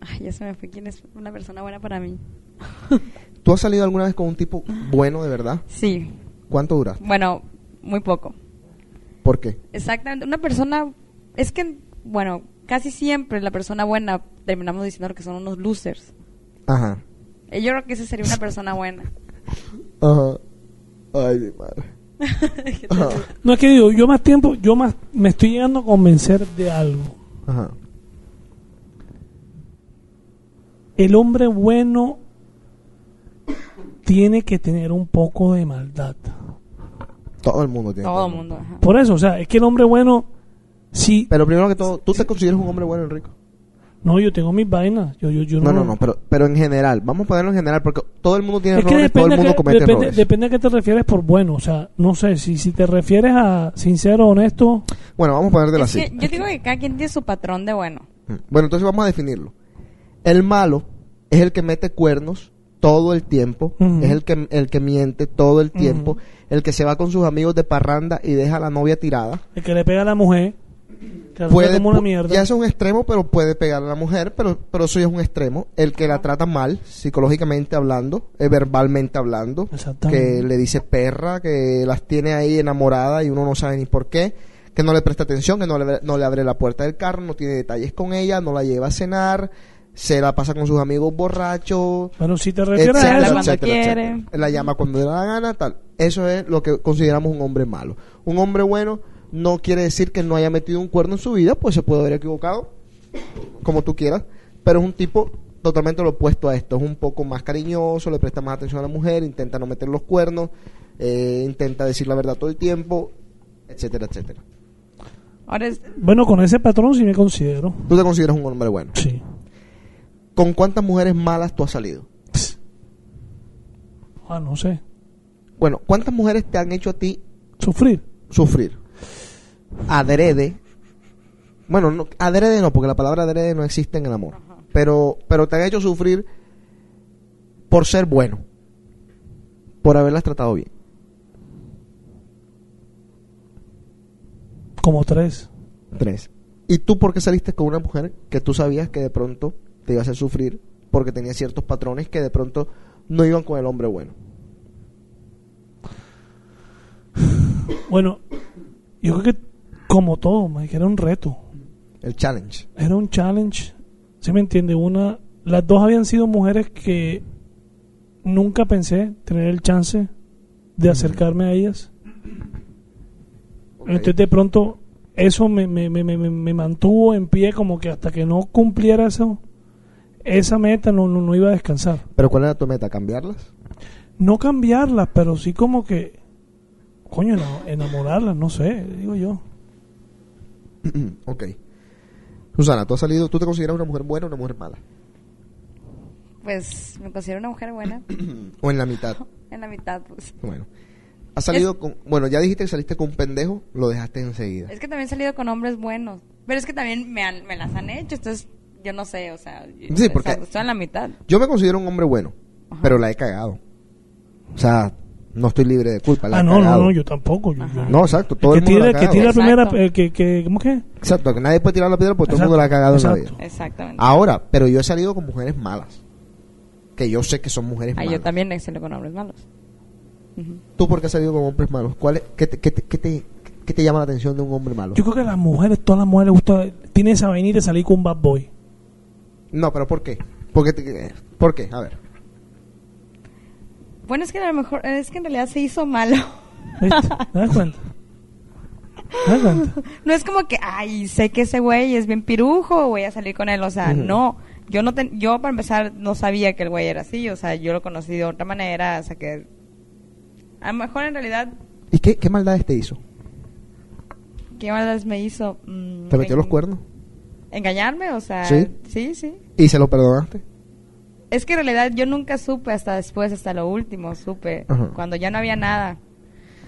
Speaker 5: Ay, ya se me fue quién es una persona buena para mí.
Speaker 4: ¿Tú has salido alguna vez con un tipo bueno de verdad?
Speaker 5: Sí,
Speaker 4: ¿Cuánto duraste?
Speaker 5: bueno, muy poco.
Speaker 4: ¿Por qué?
Speaker 5: Exactamente, una persona, es que, bueno, casi siempre la persona buena terminamos diciendo que son unos losers.
Speaker 4: Ajá.
Speaker 5: Eh, Yo creo que esa sería una persona buena.
Speaker 4: Ajá. Ay, mi madre.
Speaker 6: No es que digo, yo más tiempo, yo más me estoy llegando a convencer de algo.
Speaker 4: Ajá.
Speaker 6: El hombre bueno tiene que tener un poco de maldad.
Speaker 4: Todo el mundo tiene.
Speaker 5: Todo el mundo. ajá.
Speaker 6: Por eso, o sea, es que el hombre bueno Sí,
Speaker 4: Pero primero que todo, ¿tú te consideras un hombre bueno, Enrico?
Speaker 6: No, yo tengo mis vainas. Yo, yo, yo
Speaker 4: No, no, no, pero, pero en general, vamos a ponerlo en general, porque todo el mundo tiene
Speaker 6: Es que
Speaker 4: errores, todo el
Speaker 6: depende,
Speaker 4: mundo comete
Speaker 6: depende,
Speaker 4: errores.
Speaker 6: depende a qué te refieres por bueno. O sea, no sé, si, si te refieres a sincero, honesto,
Speaker 4: Bueno, vamos a ponértelo así.
Speaker 5: que yo digo que cada quien tiene su patrón de bueno.
Speaker 4: Mm. Bueno, entonces vamos a definirlo. El malo es el que mete cuernos todo el tiempo,
Speaker 6: Ujú.
Speaker 4: es el que, el que miente todo el tiempo, el que se va con sus amigos de parranda y deja a la novia tirada.
Speaker 6: el que le pega a la mujer,
Speaker 4: Puede,
Speaker 6: como una
Speaker 4: ya es un extremo, pero puede pegar a la mujer, pero, pero eso ya es un extremo. El que la trata mal, psicológicamente hablando, eh, verbalmente hablando, que le dice perra, que las tiene ahí enamoradas y uno no sabe ni por qué, que no le presta atención, que no le, no le abre la puerta del carro, no tiene detalles con ella, no la lleva a cenar, se la pasa con sus amigos borrachos,
Speaker 6: Pero si te refieres
Speaker 4: etcétera,
Speaker 6: a eso,
Speaker 5: cuando
Speaker 4: etcétera,
Speaker 5: quiere.
Speaker 4: etcétera. La llama cuando le da la gana, tal. Eso es lo que consideramos un hombre malo. Un hombre bueno no quiere decir que no haya metido un cuerno en su vida, pues se puede haber equivocado, como tú quieras, pero es un tipo totalmente lo opuesto a esto. Es un poco más cariñoso, le presta más atención a la mujer, intenta no meter los cuernos, eh, intenta decir la verdad todo el tiempo, etcétera, etcétera.
Speaker 5: Ahora es,
Speaker 6: bueno, con ese patrón sí me considero.
Speaker 4: Tú te consideras un hombre bueno.
Speaker 6: Sí.
Speaker 4: ¿Con cuántas mujeres malas tú has salido?
Speaker 6: Ah, no sé.
Speaker 4: Bueno, ¿cuántas mujeres te han hecho a ti
Speaker 6: Sufrir.
Speaker 4: sufrir. Adrede. Bueno, no, adrede no, porque la palabra adrede no existe en el amor. Pero, pero te han hecho sufrir por ser bueno. Por haberlas tratado bien.
Speaker 6: Como tres.
Speaker 4: Tres. ¿Y tú por qué saliste con una mujer que tú sabías que de pronto te iba a hacer sufrir porque tenía ciertos patrones que de pronto no iban con el hombre bueno?
Speaker 6: Bueno, yo creo que como todo, Mike, era un reto.
Speaker 4: El challenge.
Speaker 6: Era un challenge. ¿Sí me entiende? Una, las dos habían sido mujeres que nunca pensé tener el chance de acercarme a ellas. Entonces de pronto eso me, me, me, me, me mantuvo en pie como que hasta que no cumpliera eso, esa meta no, no, no iba a descansar.
Speaker 4: Pero ¿cuál era tu meta? ¿Cambiarlas?
Speaker 6: No cambiarlas, pero sí como que, coño, enamorarlas, no sé, digo yo.
Speaker 4: ok. Susana, ¿tú has salido, tú te consideras una mujer buena o una mujer mala?
Speaker 5: pues me considero una mujer buena.
Speaker 4: O en la mitad.
Speaker 5: En la mitad, pues.
Speaker 4: Bueno. ¿Has salido con... Bueno, ya dijiste que saliste con un pendejo, lo dejaste enseguida.
Speaker 5: Es que también he salido con hombres buenos. Pero es que también me, han- me las han hecho, entonces yo no sé, o sea,
Speaker 4: Sí, porque-
Speaker 5: estoy en la mitad.
Speaker 4: Yo me considero un hombre bueno, pero la he cagado. O sea, no estoy libre de culpa, la
Speaker 6: Ah, no, no, no, yo tampoco. yo- yo-
Speaker 4: No, exacto, todo
Speaker 6: que
Speaker 4: el mundo
Speaker 6: tira,
Speaker 4: la
Speaker 6: que tira la primera,
Speaker 5: Exacto.
Speaker 6: eh, que, que, ¿cómo que?
Speaker 4: Exacto, que nadie puede tirar la piedra porque todo el
Speaker 6: Exacto,
Speaker 4: mundo la ha cagado en la
Speaker 6: exacto.
Speaker 4: vida.
Speaker 5: Exactamente.
Speaker 4: Ahora, pero yo he salido con mujeres malas. Que yo sé que son mujeres
Speaker 5: Ah,
Speaker 4: malas.
Speaker 5: yo también he salido con hombres malos.
Speaker 4: ¿Tú por qué has salido con hombres malos? ¿Cuál es- qué, te, qué te- qué te- qué te llama la atención de un hombre malo?
Speaker 6: Yo creo que a las mujeres, todas las mujeres les gusta, tienen esa vainita de salir con un bad boy.
Speaker 4: No, pero ¿por qué? ¿Por qué? te- ¿Por qué? A ver.
Speaker 5: Bueno, es que a lo mejor, es que en realidad se hizo malo.
Speaker 6: ¿Viste? ¿Te das cuenta? ¿Te das cuenta?
Speaker 5: No es como que, ay, sé que ese güey es bien pirujo, voy a salir con él. O sea, no. Yo no ten- yo para empezar no sabía que el güey era así. O sea, yo lo conocí de otra manera. O sea, que a lo mejor en realidad,
Speaker 4: ¿Y qué, qué maldades te hizo?
Speaker 5: ¿qué maldades me hizo? Mm,
Speaker 4: ¿Te metió
Speaker 5: en-
Speaker 4: los cuernos?
Speaker 5: Engañarme, o sea,
Speaker 4: ¿Sí?
Speaker 5: sí, sí.
Speaker 4: ¿Y se lo perdonaste?
Speaker 5: Es que en realidad yo nunca supe hasta después, hasta lo último, supe.
Speaker 4: Ajá.
Speaker 5: Cuando ya no había nada,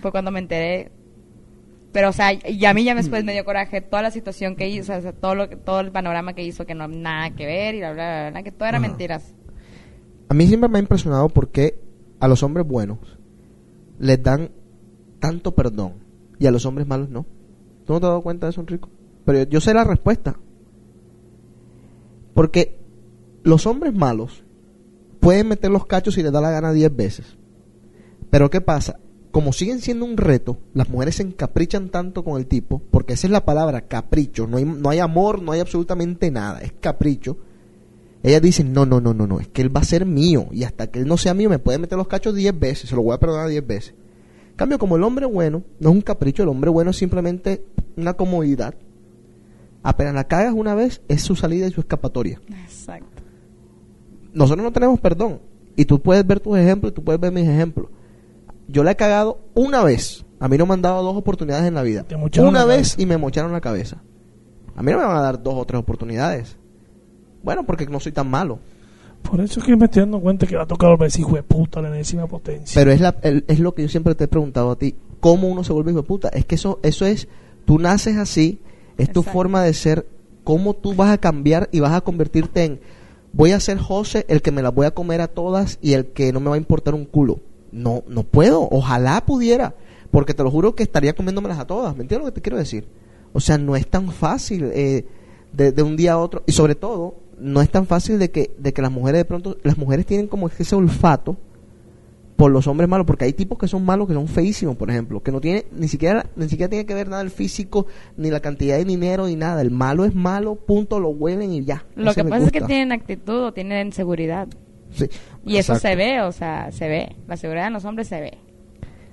Speaker 5: fue cuando me enteré. Pero, o sea, y a mí ya después me dio coraje toda la situación que hizo, o sea, todo, lo todo el panorama que hizo, que no nada que ver y bla, bla, bla, bla, que todo era
Speaker 4: Ajá.
Speaker 5: mentiras.
Speaker 4: A mí siempre me ha impresionado porque a los hombres buenos les dan tanto perdón y a los hombres malos no. ¿Tú no te has dado cuenta de eso, Enrico? Pero yo, yo sé la respuesta. Porque los hombres malos pueden meter los cachos si les da la gana 10 veces. Pero ¿qué pasa? Como siguen siendo un reto, las mujeres se encaprichan tanto con el tipo, porque esa es la palabra, capricho. No hay, no hay amor, no hay absolutamente nada, es capricho. Ellas dicen, no, no, no, no, no, es que él va a ser mío. Y hasta que él no sea mío me puede meter los cachos 10 veces, se lo voy a perdonar 10 veces. Cambio, como el hombre bueno no es un capricho, el hombre bueno es simplemente una comodidad. Apenas la cagas una vez, es su salida y su escapatoria.
Speaker 5: Exacto.
Speaker 4: Nosotros no tenemos perdón. Y tú puedes ver tus ejemplos y tú puedes ver mis ejemplos. Yo la he cagado una vez. A mí no me han dado dos oportunidades en la vida. Una
Speaker 6: la
Speaker 4: vez
Speaker 6: cabeza.
Speaker 4: y me mocharon la cabeza. A mí no me van a dar dos o tres oportunidades. Bueno, porque no soy tan malo.
Speaker 6: Por eso es que me estoy dando cuenta que va a tocar volver ese hijo de puta la enésima potencia.
Speaker 4: Pero es, la, el- es lo que yo siempre te he preguntado a ti. ¿Cómo uno se vuelve hijo de puta? Es que eso, eso es, tú naces así, es tu forma de ser. ¿Cómo tú vas a cambiar y vas a convertirte en, voy a ser José, el que me las voy a comer a todas y el que no me va a importar un culo? No, no puedo. Ojalá pudiera. Porque te lo juro que estaría comiéndomelas a todas. ¿Me entiendes lo que te quiero decir? O sea, no es tan fácil eh, de, de un día a otro. Y sobre todo, no es tan fácil de que, de que las mujeres de pronto, las mujeres tienen como ese olfato por los hombres malos, porque hay tipos que son malos que son feísimos, por ejemplo, que no tiene ni siquiera ni siquiera tiene que ver nada el físico, ni la cantidad de dinero, ni nada. El malo es malo, punto, lo huelen y ya.
Speaker 5: Lo
Speaker 4: Ese
Speaker 5: que pasa es que tienen actitud o tienen seguridad.
Speaker 4: Sí,
Speaker 5: Y eso se ve, o sea, se ve. La seguridad en los hombres se ve.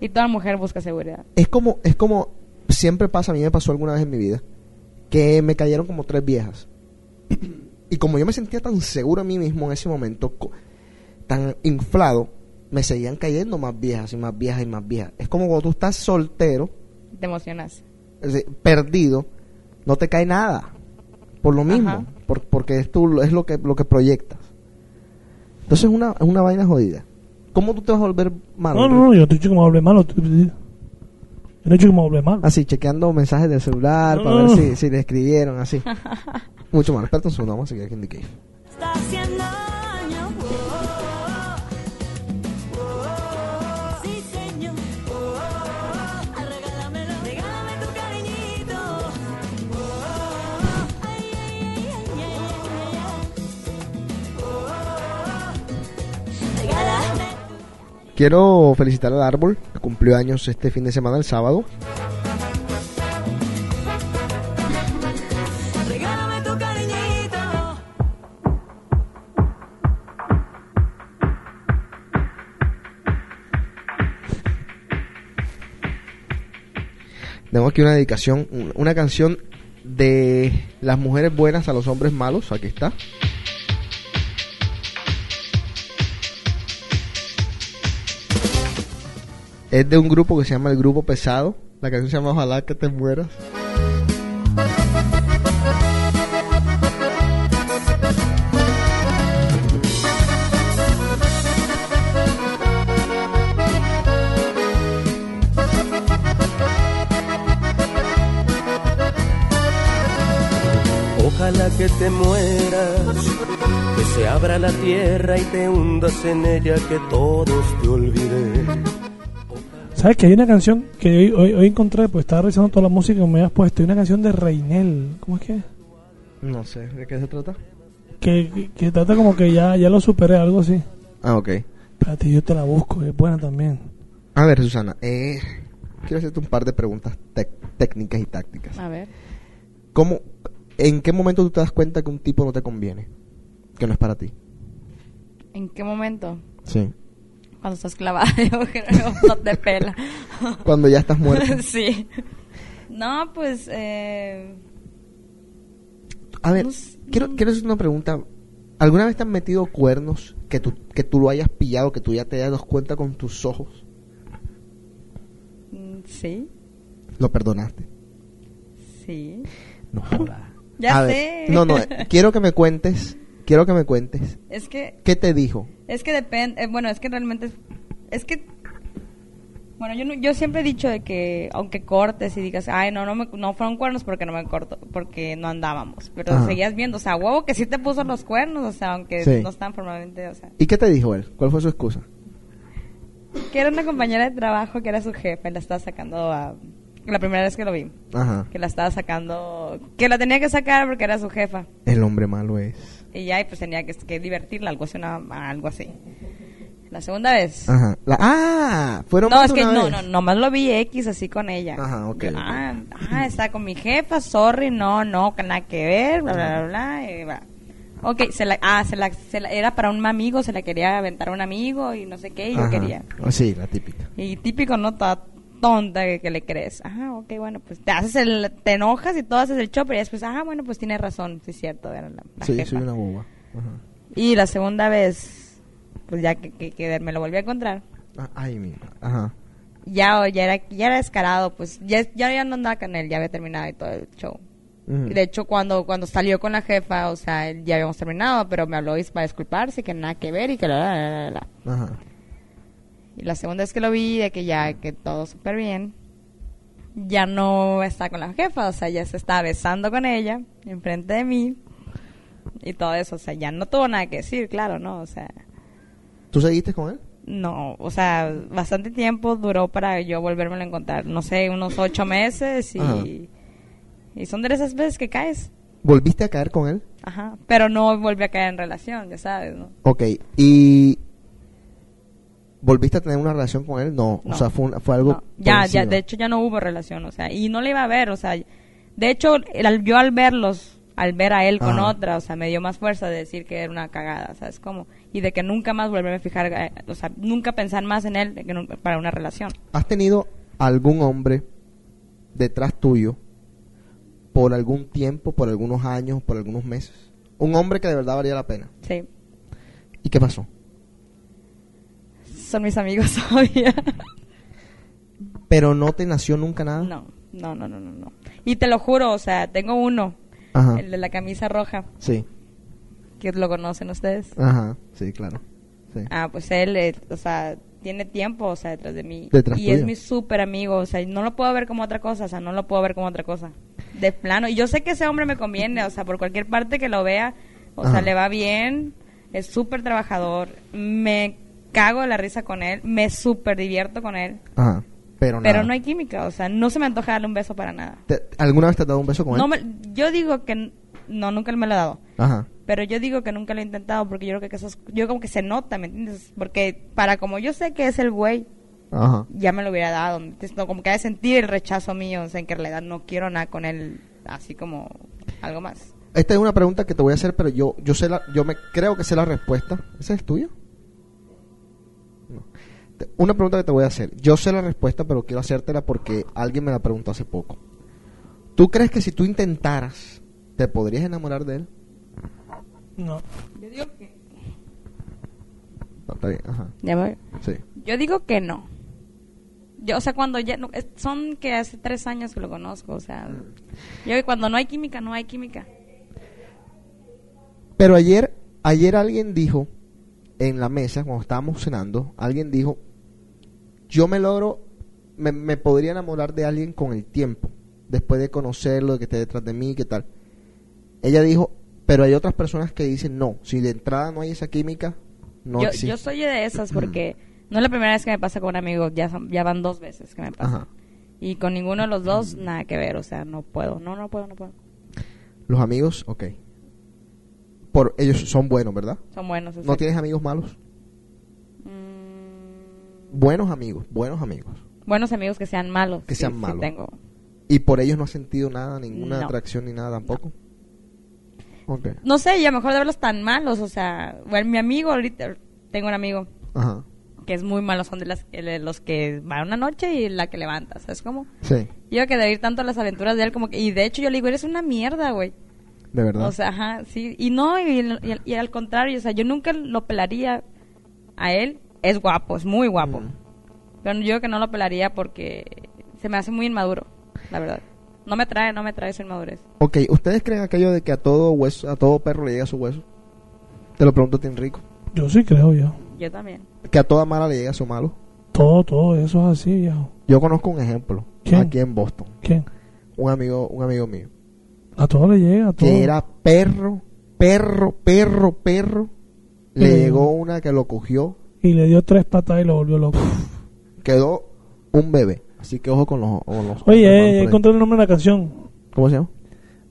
Speaker 5: Y toda mujer busca seguridad.
Speaker 4: Es como, es como siempre pasa, a mí me pasó alguna vez en mi vida, que me cayeron como tres viejas. Y como yo me sentía tan seguro a mí mismo en ese momento, tan inflado, me seguían cayendo más viejas y más viejas y más viejas. Es como cuando tú estás soltero,
Speaker 5: Te emocionas.
Speaker 4: es decir, perdido, no te cae nada. Por lo mismo, por- porque es, tú, es lo que, lo que proyectas. Entonces es una, es una vaina jodida. ¿Cómo tú te vas a volver malo?
Speaker 6: No, no, no, yo no te he dicho que me hable malo. Yo no he dicho que me hable mal.
Speaker 4: Así, chequeando mensajes del celular para
Speaker 6: No.
Speaker 4: ver si, si le escribieron, así. Mucho más. Espérate un segundo, vamos a seguir aquí en The Cave.
Speaker 8: Está haciendo
Speaker 4: Quiero felicitar al árbol que cumplió años este fin de semana, el sábado. Tengo aquí una dedicación, un- una canción de las mujeres buenas a los hombres malos. Aquí está. Es de un grupo que se llama El Grupo Pesado. La canción se llama Ojalá que te mueras.
Speaker 9: Ojalá que te mueras, que se abra la tierra y te hundas en ella, que todos te olviden.
Speaker 6: ¿Sabes que hay una canción que hoy, hoy, hoy encontré? Pues estaba revisando toda la música que me habías puesto. Hay una canción de Reinel. ¿Cómo es que? es?
Speaker 4: No sé, ¿de qué se trata?
Speaker 6: Que, que, que trata como que ya, ya lo superé, algo así.
Speaker 4: Ah, ok.
Speaker 6: Espérate, yo te la busco, es buena también.
Speaker 4: A ver, Susana, eh, quiero hacerte un par de preguntas técnicas y tácticas.
Speaker 5: A ver.
Speaker 4: ¿Cómo, ¿En qué momento tú te das cuenta que un tipo no te conviene? Que no es para ti.
Speaker 5: ¿En qué momento?
Speaker 4: Sí.
Speaker 5: Cuando estás clavada, yo creo, no te pela.
Speaker 4: Cuando ya estás muerto.
Speaker 5: sí. No, pues, eh,
Speaker 4: A ver,
Speaker 5: No
Speaker 4: quiero, quiero hacer una pregunta. ¿Alguna vez te han metido cuernos que tú, que tú lo hayas pillado, que tú ya te hayas dado cuenta con tus ojos?
Speaker 5: mm, sí,
Speaker 4: ¿Lo perdonaste?
Speaker 5: sí.
Speaker 4: No joda.
Speaker 5: Ya
Speaker 4: A ver,
Speaker 5: sé.
Speaker 4: no, no, quiero que me cuentes, quiero que me cuentes.
Speaker 5: Es que,
Speaker 4: ¿Qué te dijo?
Speaker 5: es que depende, eh, bueno, es que realmente, es, es que, bueno, yo, no- yo siempre he dicho de que, aunque cortes y digas, ay, no, no, me, no fueron cuernos porque no me corto, porque no andábamos, pero
Speaker 4: Ajá.
Speaker 5: seguías viendo, o sea, huevo que sí te puso los cuernos, o sea, aunque
Speaker 4: Sí.
Speaker 5: no están formalmente, o sea,
Speaker 4: ¿Y qué te dijo él? ¿Cuál fue su excusa?
Speaker 5: que era una compañera de trabajo que era su jefe, la estaba sacando a, la primera vez que lo vi,
Speaker 4: Ajá.
Speaker 5: que la estaba sacando, que la tenía que sacar porque era su jefa.
Speaker 4: El hombre malo es.
Speaker 5: Y ya, y pues tenía que, que divertirla, algo así, una- algo así. La segunda vez.
Speaker 4: Ajá. La- ah, fueron
Speaker 5: No,
Speaker 4: más
Speaker 5: es que
Speaker 4: una
Speaker 5: no,
Speaker 4: vez.
Speaker 5: no, nomás lo vi X así con ella.
Speaker 4: Ajá, ok.
Speaker 5: Ah, ah, está con mi jefa, sorry, no, no, nada que ver, bla, bla, bla, bla, y va. Ok, se la, ah, se la, se la- era para un amigo, se la quería aventar a un amigo y no sé qué, y yo quería.
Speaker 4: Ah, Sí, la típica.
Speaker 5: Y típico, ¿no? Toda tonta que, que le crees. Ajá, ok, bueno, pues te haces el, te enojas y todo haces el show, pero ya después, ah, bueno, pues tiene razón, sí es cierto, era la, la
Speaker 4: Sí,
Speaker 5: jefa.
Speaker 4: soy una boba. Ajá.
Speaker 5: Y la segunda vez, pues ya que, que, que me lo volví a encontrar.
Speaker 4: Ah, ay, mi. Ajá.
Speaker 5: Ya, ya era, ya era descarado, pues ya, ya, ya no andaba con él, ya había terminado y todo el show.
Speaker 4: Ujú.
Speaker 5: De hecho, cuando, cuando salió con la jefa, o sea, ya habíamos terminado, pero me habló y para disculparse, que nada que ver y que la, la, la, la.
Speaker 4: Ajá.
Speaker 5: Y la segunda vez que lo vi, de que ya, que todo súper bien, ya no está con la jefa, o sea, ya se está besando con ella, enfrente de mí, y todo eso, o sea, ya no tuvo nada que decir, claro, ¿no? O sea,
Speaker 4: ¿Tú seguiste con él?
Speaker 5: no, o sea, bastante tiempo duró para yo volvérmelo a encontrar, no sé, unos ocho meses
Speaker 4: Ajá.
Speaker 5: y, y son de esas veces que caes,
Speaker 4: ¿Volviste a caer con él?
Speaker 5: ajá, pero no volví a caer en relación, ya sabes, ¿no?
Speaker 4: Ok. ¿Y volviste a tener una relación con él? No.
Speaker 5: No.
Speaker 4: O sea, fue, un- fue algo...
Speaker 5: No, ya, ya, de hecho ya no hubo relación, o sea, y no le iba a ver, o sea, de hecho, el- yo al verlos, al ver a él con
Speaker 4: Ajá.
Speaker 5: otra, o sea, me dio más fuerza de decir que era una cagada, ¿sabes cómo? Y de que nunca más volverme a fijar, eh, o sea, nunca pensar más en él que para una relación.
Speaker 4: ¿Has tenido algún hombre detrás tuyo por algún tiempo, por algunos años, por algunos meses? Un hombre que de verdad valía la pena.
Speaker 5: Sí,
Speaker 4: ¿Y qué pasó?
Speaker 5: Son mis amigos todavía.
Speaker 4: Pero no te nació nunca nada.
Speaker 5: no, no, no, no, no, no. Y te lo juro, o sea, tengo uno,
Speaker 4: Ajá.
Speaker 5: el de la camisa roja,
Speaker 4: Sí.
Speaker 5: que lo conocen ustedes.
Speaker 4: Ajá. Sí, claro. Sí.
Speaker 5: Ah, pues él, eh, o sea, tiene tiempo, o sea, detrás de mí.
Speaker 4: Detrás
Speaker 5: y es mi súper amigo, o sea, no lo puedo ver como otra cosa, o sea, no lo puedo ver como otra cosa. De plano. Y yo sé que ese hombre me conviene, o sea, por cualquier parte que lo vea, o
Speaker 4: Ajá.
Speaker 5: sea, le va bien, es súper trabajador, me cago de la risa con él, me súper divierto con él,
Speaker 4: Ajá. Pero nada.
Speaker 5: pero no hay química, o sea, no se me antoja darle un beso para nada.
Speaker 4: ¿Te- ¿Alguna vez te has dado un beso con él?
Speaker 5: No me- yo digo que n- no, nunca me lo he dado.
Speaker 4: Ajá.
Speaker 5: Pero yo digo que nunca lo he intentado porque yo creo que eso es- yo como que se nota, ¿me entiendes? Porque para como yo sé que es el güey,
Speaker 4: Ajá.
Speaker 5: ya me lo hubiera dado. No, como que ha de sentir el rechazo mío, o sea, en que en realidad no quiero nada con él, así como algo más.
Speaker 4: Esta es una pregunta que te voy a hacer, pero yo yo sé la, yo me creo que sé la respuesta. ¿Esa es tuya? Una pregunta que te voy a hacer. Yo sé la respuesta, pero quiero hacértela porque alguien me la preguntó hace poco. ¿Tú crees que si tú intentaras, te podrías enamorar de él?
Speaker 6: No.
Speaker 5: Yo digo que...
Speaker 4: No, está bien. Ajá.
Speaker 5: Ya voy.
Speaker 4: Sí.
Speaker 5: Yo digo que no. Yo, o sea, cuando ya... no, son que hace tres años que lo conozco, o sea... Yo que cuando no hay química, no hay química.
Speaker 4: Pero ayer, ayer alguien dijo en la mesa, cuando estábamos cenando, alguien dijo, yo me logro, me, me podría enamorar de alguien con el tiempo, después de conocerlo, de que esté detrás de mí, qué tal. Ella dijo, pero hay otras personas que dicen, no, si de entrada no hay esa química, no
Speaker 5: yo,
Speaker 4: existe.
Speaker 5: yo soy de esas porque no es la primera vez que me pasa con un amigo, ya, son- ya van dos veces que me pasa.
Speaker 4: Ajá.
Speaker 5: Y con ninguno de los dos, nada que ver, o sea, no puedo, no, no puedo, no puedo.
Speaker 4: Los amigos, ok. Por, ellos son buenos, ¿verdad?
Speaker 5: Son buenos.
Speaker 4: ¿No tienes amigos malos? Buenos amigos, buenos amigos.
Speaker 5: buenos amigos que sean malos.
Speaker 4: Que sean
Speaker 5: sí
Speaker 4: malos.
Speaker 5: tengo.
Speaker 4: ¿Y por ellos no has sentido nada, ninguna
Speaker 5: No.
Speaker 4: atracción ni nada tampoco? Ok.
Speaker 5: No sé, y a lo mejor de verlos tan malos, o sea, bueno, mi amigo ahorita, tengo un amigo
Speaker 4: Ajá.
Speaker 5: que es muy malo, son de las, de los que van una noche y la que levanta, ¿sabes cómo?
Speaker 4: Sí,
Speaker 5: Yo que de ir tanto a las aventuras de él, como que, y de hecho yo le digo, eres una mierda, güey.
Speaker 4: de verdad.
Speaker 5: O sea, ajá, sí. Y no, y, y- y al contrario, o sea, yo nunca lo pelaría a él. Es guapo, es muy guapo.
Speaker 4: Mm.
Speaker 5: Pero yo que no lo pelaría porque se me hace muy inmaduro, la verdad. No me trae, no me trae su inmadurez.
Speaker 4: ok, ¿ustedes creen aquello de que a todo hueso, a todo perro le llega su hueso? Te lo pregunto a ti, Enrico.
Speaker 6: Yo sí creo, ya.
Speaker 5: Yo también.
Speaker 4: Que a toda mala le llega su malo.
Speaker 6: Todo, todo eso es así, ya.
Speaker 4: Yo conozco un ejemplo
Speaker 6: ¿Quién?
Speaker 4: aquí en Boston.
Speaker 6: ¿Quién?
Speaker 4: Un amigo, un amigo mío.
Speaker 6: A todo le llega, a todo.
Speaker 4: Que era perro, perro, perro, perro. Le
Speaker 6: Mm.
Speaker 4: llegó una que lo cogió.
Speaker 6: Y le dio tres patadas y lo volvió loco.
Speaker 4: Quedó un bebé. Así que ojo con los... con los
Speaker 6: Oye, eh, encontré el nombre de la canción.
Speaker 4: ¿Cómo se llama?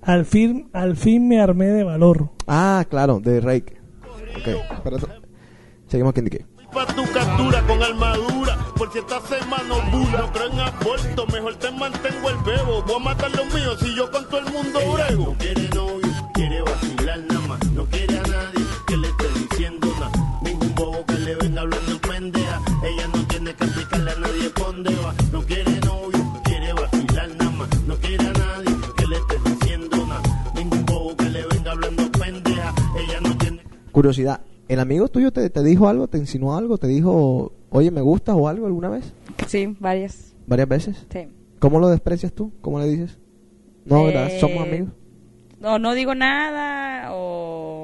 Speaker 6: Al fin, al fin me armé de valor.
Speaker 4: Ah, claro, de Rake. Ok, espérate. Seguimos aquí en DK.
Speaker 1: Pa' tu captura con armadura, por si esta semana ovula. No creo en aborto, mejor te mantengo el bebo. Voy a matar los míos si yo con todo el mundo brego. No quiere novio, quiere vacilar nada más. No quiere a nadie que le esté diciendo nada. Ningún bobo que le venga hablando pendeja. Ella no tiene que explicarle a nadie por dónde va. No quiere novio, quiere vacilar nada más. No quiere a nadie que le esté diciendo nada. Ningún bobo que le venga hablando pendeja. Ella no tiene
Speaker 4: Curiosidad, ¿el amigo tuyo te, te dijo algo, te insinuó algo, te dijo, oye, me gustas o algo alguna vez?
Speaker 5: Sí, varias.
Speaker 4: ¿Varias veces?
Speaker 5: Sí.
Speaker 4: ¿Cómo lo desprecias tú? ¿Cómo le dices? No, ¿verdad?
Speaker 5: Eh,
Speaker 4: Somos amigos.
Speaker 5: o no digo nada o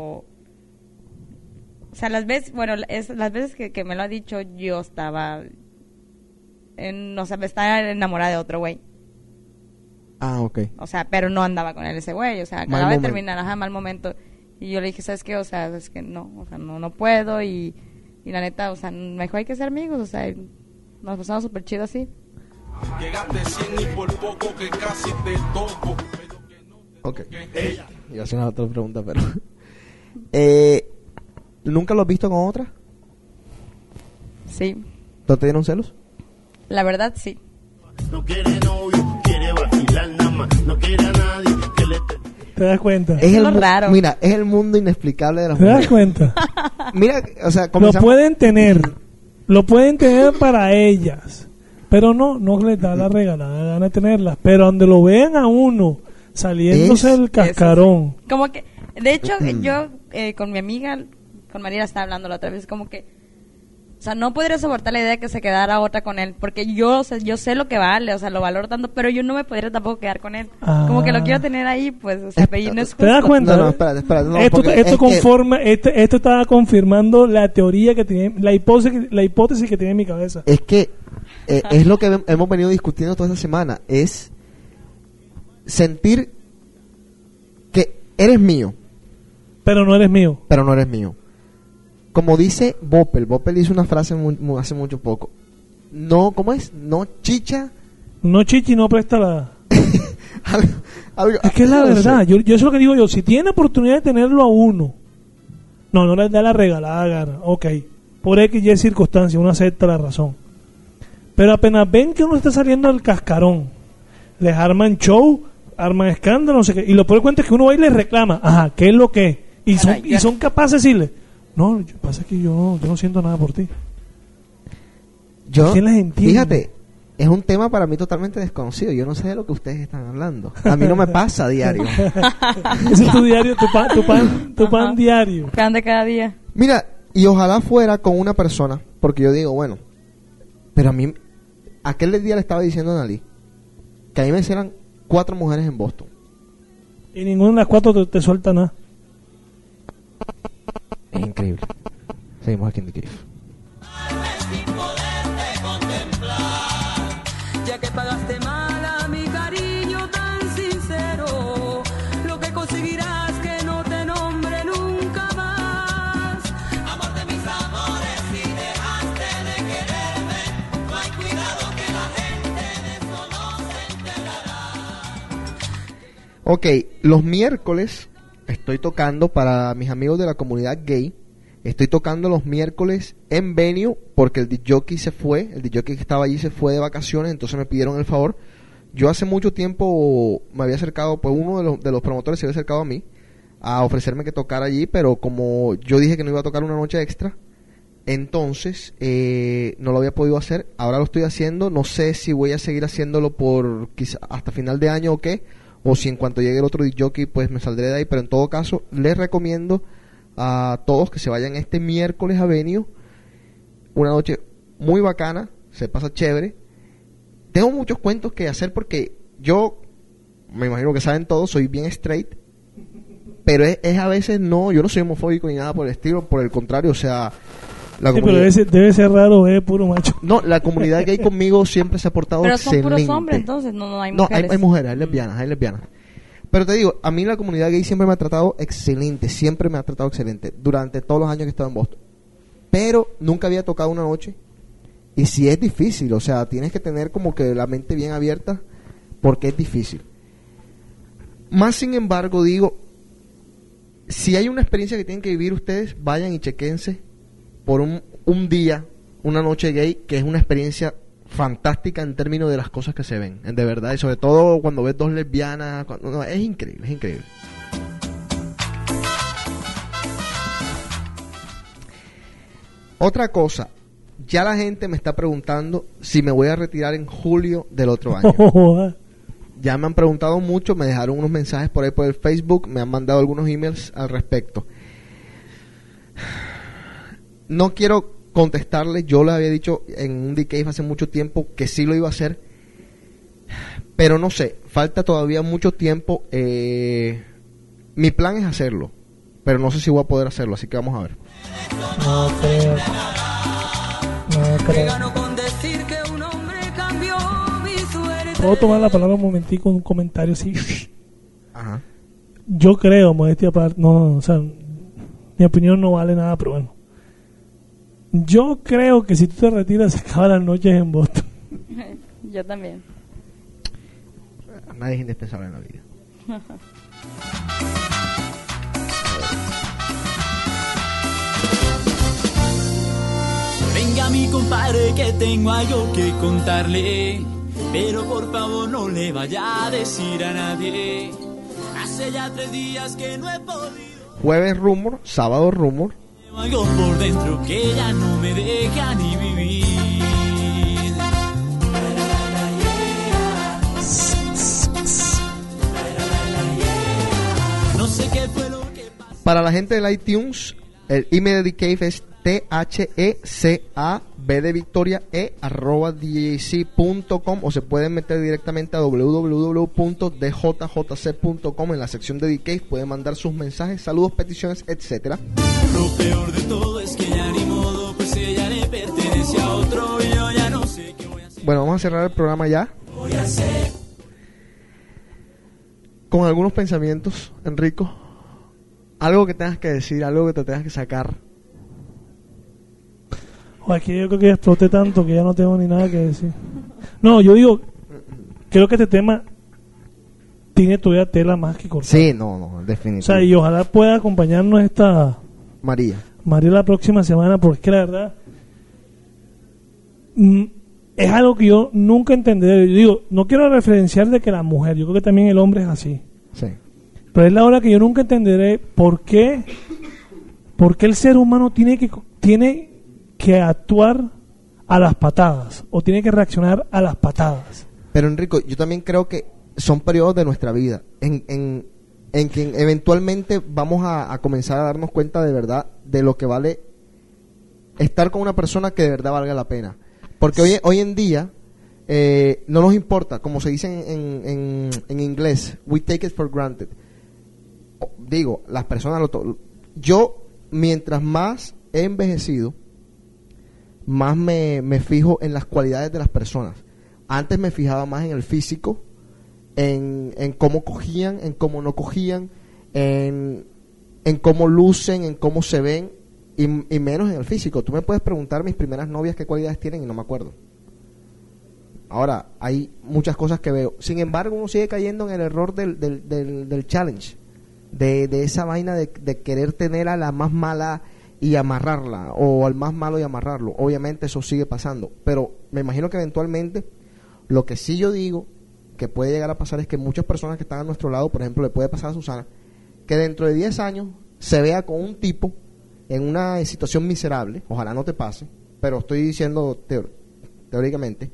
Speaker 5: o sea las veces bueno es, las veces que, que me lo ha dicho yo estaba en, no sé estaba enamorada de otro güey
Speaker 4: Ah, ok.
Speaker 5: o sea pero no andaba con él ese güey o sea
Speaker 4: Mal
Speaker 5: acababa de
Speaker 4: momento.
Speaker 5: terminar ajá mal momento y yo le dije sabes qué o sea es que no o sea no no puedo y, y la neta o sea mejor hay que ser amigos o sea nos pasamos súper chido así
Speaker 10: Llegaste sin y por poco que casi te toco.
Speaker 4: Ok. Iba a hacer una otra pregunta, pero... eh, ¿Nunca lo has visto con otra?
Speaker 5: sí
Speaker 4: ¿No te dieron celos?
Speaker 5: la verdad sí
Speaker 1: No quiere novio, quiere vacilar nada más. No quiere a nadie que le...
Speaker 6: ¿Te das cuenta?
Speaker 4: Es el
Speaker 5: lo
Speaker 4: mu-
Speaker 5: raro.
Speaker 4: Mira, es el mundo inexplicable de las
Speaker 6: ¿Te das
Speaker 4: mujeres.
Speaker 6: cuenta?
Speaker 4: Mira, o sea,
Speaker 6: Lo
Speaker 4: comenzamos...
Speaker 6: pueden tener. Lo pueden tener para ellas. Pero no, no les da la regalada gana de tenerlas. Pero donde lo vean a uno saliéndose
Speaker 4: Es-
Speaker 6: el cascarón.
Speaker 5: Como que, de hecho, yo eh, con mi amiga, con María estaba hablando la otra vez, como que, o sea, no podría soportar la idea de que se quedara otra con él, porque yo, o sea, yo sé lo que vale, o sea, lo valoro tanto, pero yo no me podría tampoco quedar con él. Como que lo
Speaker 6: Ah.
Speaker 5: quiero tener ahí, pues, o sea, pero no es
Speaker 6: ¿Te das cuenta?
Speaker 4: No, no, espérate, espérate. no,
Speaker 6: esto esto
Speaker 4: es que-
Speaker 6: conforma, este- esto estaba confirmando la teoría que tiene, la hipótesis, la hipótesis que tiene en mi cabeza.
Speaker 4: Es que eh, es lo que hem- hemos venido discutiendo toda esta semana. Es sentir que eres mío,
Speaker 6: Pero no eres mío.
Speaker 4: pero no eres mío. Como dice Boppel, Boppel hizo una frase hace mucho poco. No, ¿cómo es? No chicha.
Speaker 6: No chichi, no presta la...
Speaker 4: algo- algo-
Speaker 6: Es que es la
Speaker 4: no
Speaker 6: verdad. Yo, yo eso es lo que digo yo. Si tiene oportunidad de tenerlo a uno, no, no le da la regalada gana. Ok. Por X y Y circunstancia, uno acepta la razón. Pero apenas ven que uno está saliendo del cascarón, les arman show, arman escándalo, no sé qué. Y lo peor cuenta es que uno va y les reclama. Ajá, ¿qué es lo que? es? Y son,
Speaker 5: Caray,
Speaker 6: y son capaces de decirle, no, yo, pasa que yo, no- yo no siento nada por ti.
Speaker 4: Yo,
Speaker 6: ¿Quién las entiende?
Speaker 4: fíjate, es un tema para mí totalmente desconocido. Yo no sé de lo que ustedes están hablando. A mí no me pasa a diario.
Speaker 6: Ese es tu diario, tu pan, tu pan, tu pan diario.
Speaker 5: Pan de cada día.
Speaker 4: Mira, y ojalá fuera con una persona, porque yo digo, bueno, pero a mí, aquel día le estaba diciendo a Nali que a mí me hicieran cuatro mujeres en Boston.
Speaker 6: Y ninguna de las cuatro te, te suelta nada.
Speaker 4: Es increíble. Seguimos aquí en The Cave.
Speaker 8: Ya que pagaste mal a mi cariño tan sincero, lo que conseguirás que no te nombre nunca más. Amor de mis amores, si dejaste de quererme, no hay cuidado que la gente de eso no se enterará.
Speaker 4: Ok, los miércoles estoy tocando para mis amigos de la comunidad gay. Estoy tocando los miércoles en venue porque el DJ se fue, el DJ que estaba allí se fue de vacaciones, entonces me pidieron el favor. Yo hace mucho tiempo me había acercado, pues uno de los, de los promotores se había acercado a mí a ofrecerme que tocara allí, pero como yo dije que no iba a tocar una noche extra, entonces eh, no lo había podido hacer. Ahora lo estoy haciendo, no sé si voy a seguir haciéndolo por quizá hasta final de año o qué, o si en cuanto llegue el otro jockey pues me saldré de ahí, pero en todo caso les recomiendo a todos que se vayan este miércoles a Venue, una noche muy bacana, se pasa chévere. Tengo muchos cuentos que hacer porque yo, me imagino que saben todos, soy bien straight, pero es, es a veces no, yo no soy homofóbico ni nada por el estilo, por el contrario, o sea, la
Speaker 6: Sí, pero
Speaker 4: comunidad-
Speaker 6: debe ser, debe ser raro, eh, puro macho.
Speaker 4: no, la comunidad gay conmigo siempre se ha portado
Speaker 5: Pero son
Speaker 4: excelente.
Speaker 5: puros hombres, entonces, no, no hay
Speaker 4: No, hay,
Speaker 5: mujeres.
Speaker 4: hay mujeres, hay lesbianas, hay lesbianas. Pero te digo, a mí la comunidad gay siempre me ha tratado excelente, siempre me ha tratado excelente, durante todos los años que he estado en Boston. Pero nunca había tocado una noche. Y sí es difícil, o sea, tienes que tener como que la mente bien abierta porque es difícil. Más sin embargo, digo, si hay una experiencia que tienen que vivir ustedes, vayan y chequense por un, un día, una noche gay, que es una experiencia fantástica en términos de las cosas que se ven, de verdad, y sobre todo cuando ves dos lesbianas, cuando- no, es increíble, es increíble. Otra cosa, ya la gente me está preguntando si me voy a retirar en julio del otro año. Ya me han preguntado mucho, me dejaron unos mensajes por ahí por el Facebook, me han mandado algunos emails al respecto. No quiero contestarles, yo les había dicho en un DK hace mucho tiempo que sí lo iba a hacer, pero no sé, falta todavía mucho tiempo. eh, Mi plan es hacerlo, pero no sé si voy a poder hacerlo, así que vamos a ver.
Speaker 6: No creo. No creo. Puedo tomar la palabra un momentico, un comentario así.
Speaker 4: Ajá.
Speaker 6: Yo creo, modestia aparte, no, no, o sea, mi opinión no vale nada, pero bueno. Yo creo que si tú te retiras se acaban las noches en Boston.
Speaker 5: Yo también.
Speaker 4: Nadie es indispensable en la vida.
Speaker 11: Venga mi compadre que tengo algo que contarle, pero por favor no le vaya a decir a nadie. Hace ya tres días que no he podido.
Speaker 4: Jueves rumor, sábado rumor,
Speaker 11: algo por dentro que ya no me deja ni vivir. No sé qué fue lo que
Speaker 4: Para la gente del iTunes, el email Cave es T-H-E-C-A-B de Victoria E arroba DJC.com o se pueden meter directamente a www.djjc.com en la sección de Cave. Pueden mandar sus mensajes, saludos, peticiones, etcétera.
Speaker 11: Lo peor de todo es que ya ni modo, pues ella le pertenece a otro y yo ya no sé qué voy a hacer.
Speaker 4: Bueno, vamos a cerrar el programa ya
Speaker 11: Voy a hacer.
Speaker 4: con algunos pensamientos, Enrico. Algo que tengas que decir, algo que te tengas que sacar.
Speaker 6: O aquí yo creo que exploté tanto que ya no tengo ni nada que decir. No, yo digo, creo que este tema tiene todavía tela más que cortar.
Speaker 4: Sí, no, no,
Speaker 6: O
Speaker 4: definitivamente.
Speaker 6: sea, y ojalá pueda acompañarnos esta
Speaker 4: María.
Speaker 6: María la próxima semana, porque es que la verdad mm, es algo que yo nunca entenderé. Yo digo, no quiero referenciar de que la mujer, yo creo que también el hombre es así.
Speaker 4: Sí.
Speaker 6: Pero es la hora que yo nunca entenderé por qué, por qué el ser humano tiene que, tiene que actuar a las patadas o tiene que reaccionar a las patadas.
Speaker 4: Pero Enrico, yo también creo que son periodos de nuestra vida en, en, en que eventualmente vamos a, comenzar a darnos cuenta de verdad de lo que vale estar con una persona que de verdad valga la pena. Porque hoy, hoy en día eh, no nos importa, como se dice en, en, en inglés, we take it for granted. Digo, las personas lo Yo, mientras más he envejecido, más me, me fijo en las cualidades de las personas. Antes me fijaba más en el físico, en, en cómo cogían, en cómo no cogían, en, en cómo lucen, en cómo se ven, y, menos en el físico. Tú me puedes preguntar mis primeras novias qué cualidades tienen y no me acuerdo. Ahora, hay muchas cosas que veo. Sin embargo, uno sigue cayendo en el error del, del, del, del challenge, de, de esa vaina de, de querer tener a la más mala y amarrarla, o al más malo y amarrarlo. Obviamente eso sigue pasando, pero me imagino que eventualmente lo que sí yo digo que puede llegar a pasar es que muchas personas que están a nuestro lado, por ejemplo, le puede pasar a Susana, que dentro de 10 años se vea con un tipo en una situación miserable, ojalá no te pase, pero estoy diciendo teóricamente,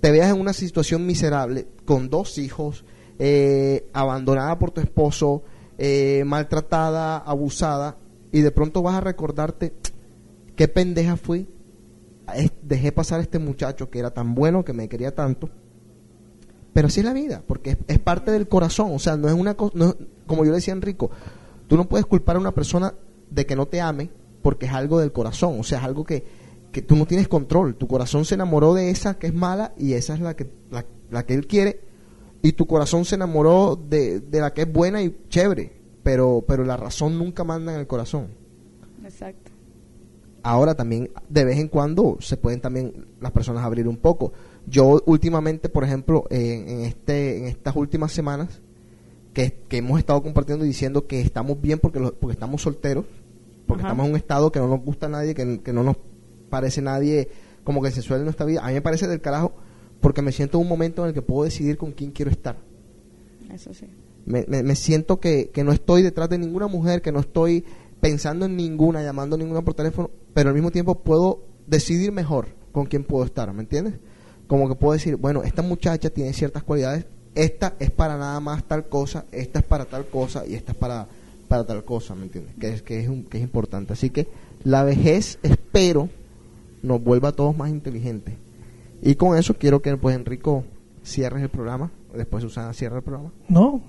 Speaker 4: te veas en una situación miserable con dos hijos, eh, abandonada por tu esposo, eh, maltratada, abusada, y de pronto vas a recordarte qué pendeja fui, dejé pasar a este muchacho que era tan bueno, que me quería tanto, pero así es la vida, porque es, parte del corazón, o sea, no es una cosa, como yo le decía a Enrico, tú no puedes culpar a una persona de que no te ame porque es algo del corazón, o sea, es algo que, que tú no tienes control, tu corazón se enamoró de esa que es mala y esa es la que, la, la que él quiere, y tu corazón se enamoró de, de la que es buena y chévere, pero, pero la razón nunca manda en el corazón.
Speaker 5: Exacto.
Speaker 4: Ahora también, de vez en cuando, se pueden también las personas abrir un poco. Yo últimamente, por ejemplo, eh, en, este, en estas últimas semanas, que, que hemos estado compartiendo y diciendo que estamos bien porque, lo- porque estamos solteros, porque
Speaker 5: Ajá.
Speaker 4: estamos en un estado que no nos gusta a nadie, que, que no nos parece nadie como que sensual en nuestra vida. A mí me parece del carajo porque me siento en un momento en el que puedo decidir con quién quiero estar.
Speaker 5: Eso sí.
Speaker 4: Me, me- siento que, que no estoy detrás de ninguna mujer, que no estoy pensando en ninguna, llamando a ninguna por teléfono, pero al mismo tiempo puedo decidir mejor con quién puedo estar, ¿me entiendes? Como que puedo decir, bueno, esta muchacha tiene ciertas cualidades, esta es para nada más tal cosa, esta es para tal cosa y esta es para, para tal cosa, ¿me entiendes? Que es, que, es un- que es importante. Así que la vejez, espero, nos vuelva a todos más inteligentes. Y con eso quiero que, pues, Enrico cierres el programa, después Susana cierra el programa.
Speaker 6: No.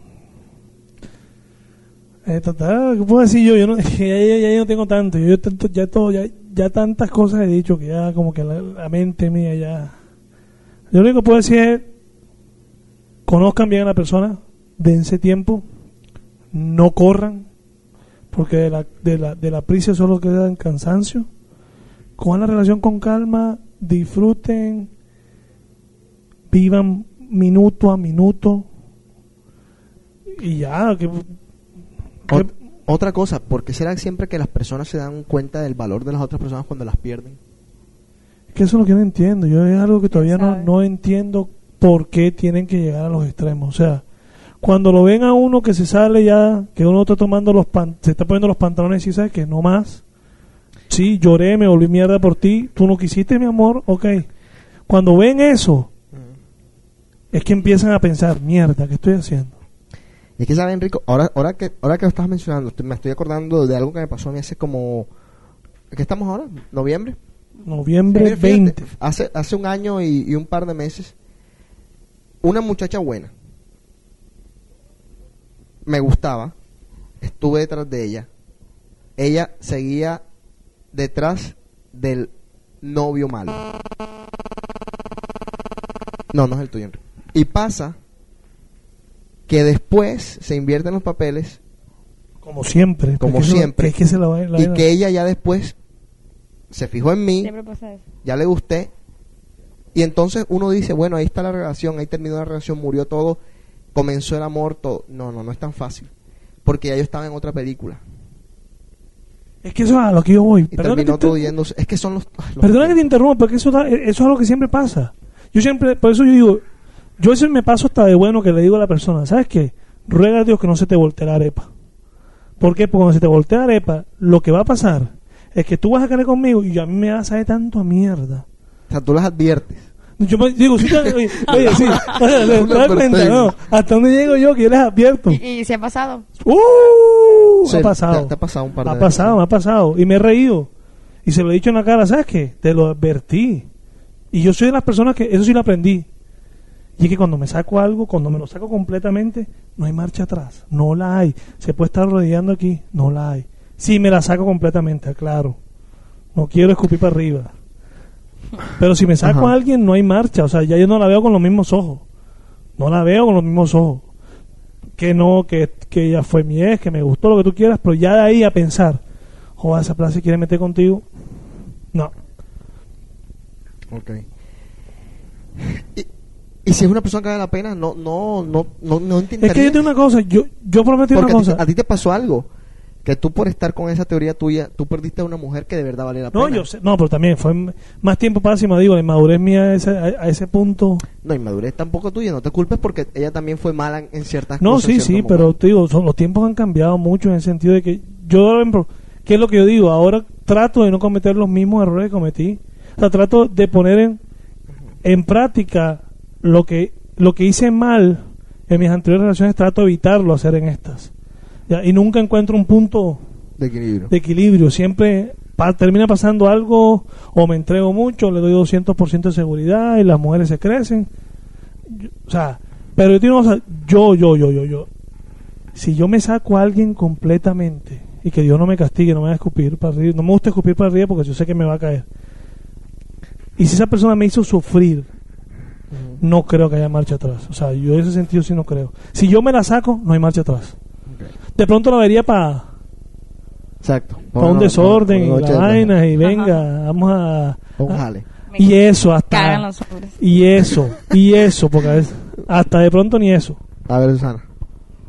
Speaker 6: Eh, ¿qué puedo decir yo? Yo no, ya, ya- ya yo no tengo tanto. Yo tanto- ya, todo, ya, ya tantas cosas he dicho que ya como que la, mente mía ya... Lo único que puedo decir es, conozcan bien a la persona, dense tiempo, no corran, porque de la, de la, de la prisa solo queda cansancio. Cojan la relación con calma, disfruten, vivan minuto a minuto y ya, que,
Speaker 4: Ot- otra cosa, ¿por qué será siempre que las personas se dan cuenta del valor de las otras personas cuando las pierden?
Speaker 6: que eso es lo que no entiendo. Yo es algo que todavía no, no entiendo por qué tienen que llegar a los extremos. O sea, cuando lo ven a uno que se sale ya, que uno está tomando los pan, se está poniendo los pantalones y sabes que no más. Sí, lloré, me volví mierda por ti, tú no quisiste mi amor, ok. Cuando ven eso, es que empiezan a pensar, mierda, ¿qué estoy haciendo?
Speaker 4: Y es que saben, Rico, ahora, ahora que ahora que lo estás mencionando, me estoy acordando de algo que me pasó a mí hace como ¿qué estamos ahora? ¿Noviembre?
Speaker 6: Noviembre
Speaker 4: fíjate,
Speaker 6: 20.
Speaker 4: hace, hace un año y, y un par de meses, una muchacha buena, me gustaba, estuve detrás de ella, ella seguía detrás del novio malo. No, no es el tuyo. Enrique. Y pasa que después se invierten los papeles
Speaker 6: Como siempre.
Speaker 4: Como siempre.
Speaker 6: es que se la va- la
Speaker 4: y que ella ya después se fijó en mí,
Speaker 5: Siempre pasa eso.
Speaker 4: ya le gusté. Y entonces uno dice, bueno, ahí está la relación, ahí terminó la relación, murió todo, comenzó el amor, todo. No, no, no es tan fácil. Porque ya yo estaba en otra película.
Speaker 6: Es que eso es a lo que yo voy.
Speaker 4: Y
Speaker 6: que
Speaker 4: terminó
Speaker 6: te-
Speaker 4: todo yéndose. Es que son los... los-
Speaker 6: Perdona que te interrumpa, porque eso, da- eso es algo que siempre pasa. Yo siempre, por eso yo digo, yo veces me paso hasta de bueno que le digo a la persona, ¿sabes qué? Ruega a Dios que no se te voltee la arepa. ¿Por qué? Porque cuando se te voltea la arepa, lo que va a pasar es que tú vas a caer conmigo y a mí me vas a saber tanto a mierda.
Speaker 4: O sea, tú las adviertes.
Speaker 6: Yo me- digo, sí, te- oye, oye, sí, o sea, cuenta. ¿no? ¿Hasta dónde llego yo que yo les advierto?
Speaker 5: ¿Y, y si ha pasado?
Speaker 6: ¡Uh!
Speaker 4: Sí,
Speaker 6: ha pasado.
Speaker 4: te- te ha pasado un par de
Speaker 6: Ha
Speaker 4: veces.
Speaker 6: pasado, me ha pasado. Y me he reído. Y se lo he dicho en la cara, ¿sabes qué? Te lo advertí. Y yo soy de las personas que, eso sí lo aprendí. Y es que cuando me saco algo, cuando me lo saco completamente, no hay marcha atrás. No la hay. Se puede estar rodeando aquí, no la hay. Sí, me la saco completamente, claro. No quiero escupir para arriba. Pero si me saco
Speaker 4: Ajá.
Speaker 6: a alguien, no hay marcha. O sea, ya yo no la veo con los mismos ojos. No la veo con los mismos ojos. Que no, que, que ella fue mi ex, que me gustó lo que tú quieras, pero ya de ahí a pensar, joder, esa plaza se quiere meter contigo. No.
Speaker 4: Ok. Y, y si es una persona que vale la pena, no, no, no, no, no
Speaker 6: Es
Speaker 4: intentarías.
Speaker 6: que yo tengo una cosa, yo, yo prometí una
Speaker 4: Porque
Speaker 6: cosa.
Speaker 4: a ti te pasó algo. Que tú por estar con esa teoría tuya, tú perdiste a una mujer que de verdad vale la
Speaker 6: No,
Speaker 4: pena.
Speaker 6: yo sé, no, pero también fue más tiempo para me digo, la inmadurez mía a ese, a, a ese punto.
Speaker 4: No, inmadurez tampoco tuya, no te culpes porque ella también fue mala en, en ciertas
Speaker 6: No,
Speaker 4: cosas.
Speaker 6: sí,
Speaker 4: en
Speaker 6: sí,
Speaker 4: ciertos
Speaker 6: pero te digo, son, los tiempos han cambiado mucho en el sentido de que yo, ¿qué es lo que yo digo? Ahora trato de no cometer los mismos errores que cometí. O sea, trato de poner en, en práctica lo que, lo que hice mal en mis anteriores relaciones, trato de evitarlo hacer en estas. Ya, y nunca encuentro un punto
Speaker 4: De equilibrio.
Speaker 6: de equilibrio. Siempre pa- termina pasando algo, o me entrego mucho, le doy 200% de seguridad y las mujeres se crecen. Yo- o sea, pero yo, tengo una cosa, yo, yo, yo, yo, yo. Si yo me saco a alguien completamente y que Dios no me castigue, no me va a escupir para arriba, no me gusta escupir para arriba porque yo sé que me va a caer. Y si esa persona me hizo sufrir, no creo que haya marcha atrás. O sea, yo en ese sentido sí no creo. Si yo me la saco, no hay marcha atrás. De pronto la vería para
Speaker 4: Exacto.
Speaker 6: para un
Speaker 4: Ponlo-
Speaker 6: desorden y la vaina y venga, vamos a...
Speaker 4: Un
Speaker 6: a-
Speaker 4: jale.
Speaker 6: y eso
Speaker 5: Cagan
Speaker 6: hasta...
Speaker 5: los.
Speaker 6: Y eso, y eso, porque a veces- hasta de pronto ni eso.
Speaker 4: A ver, Susana.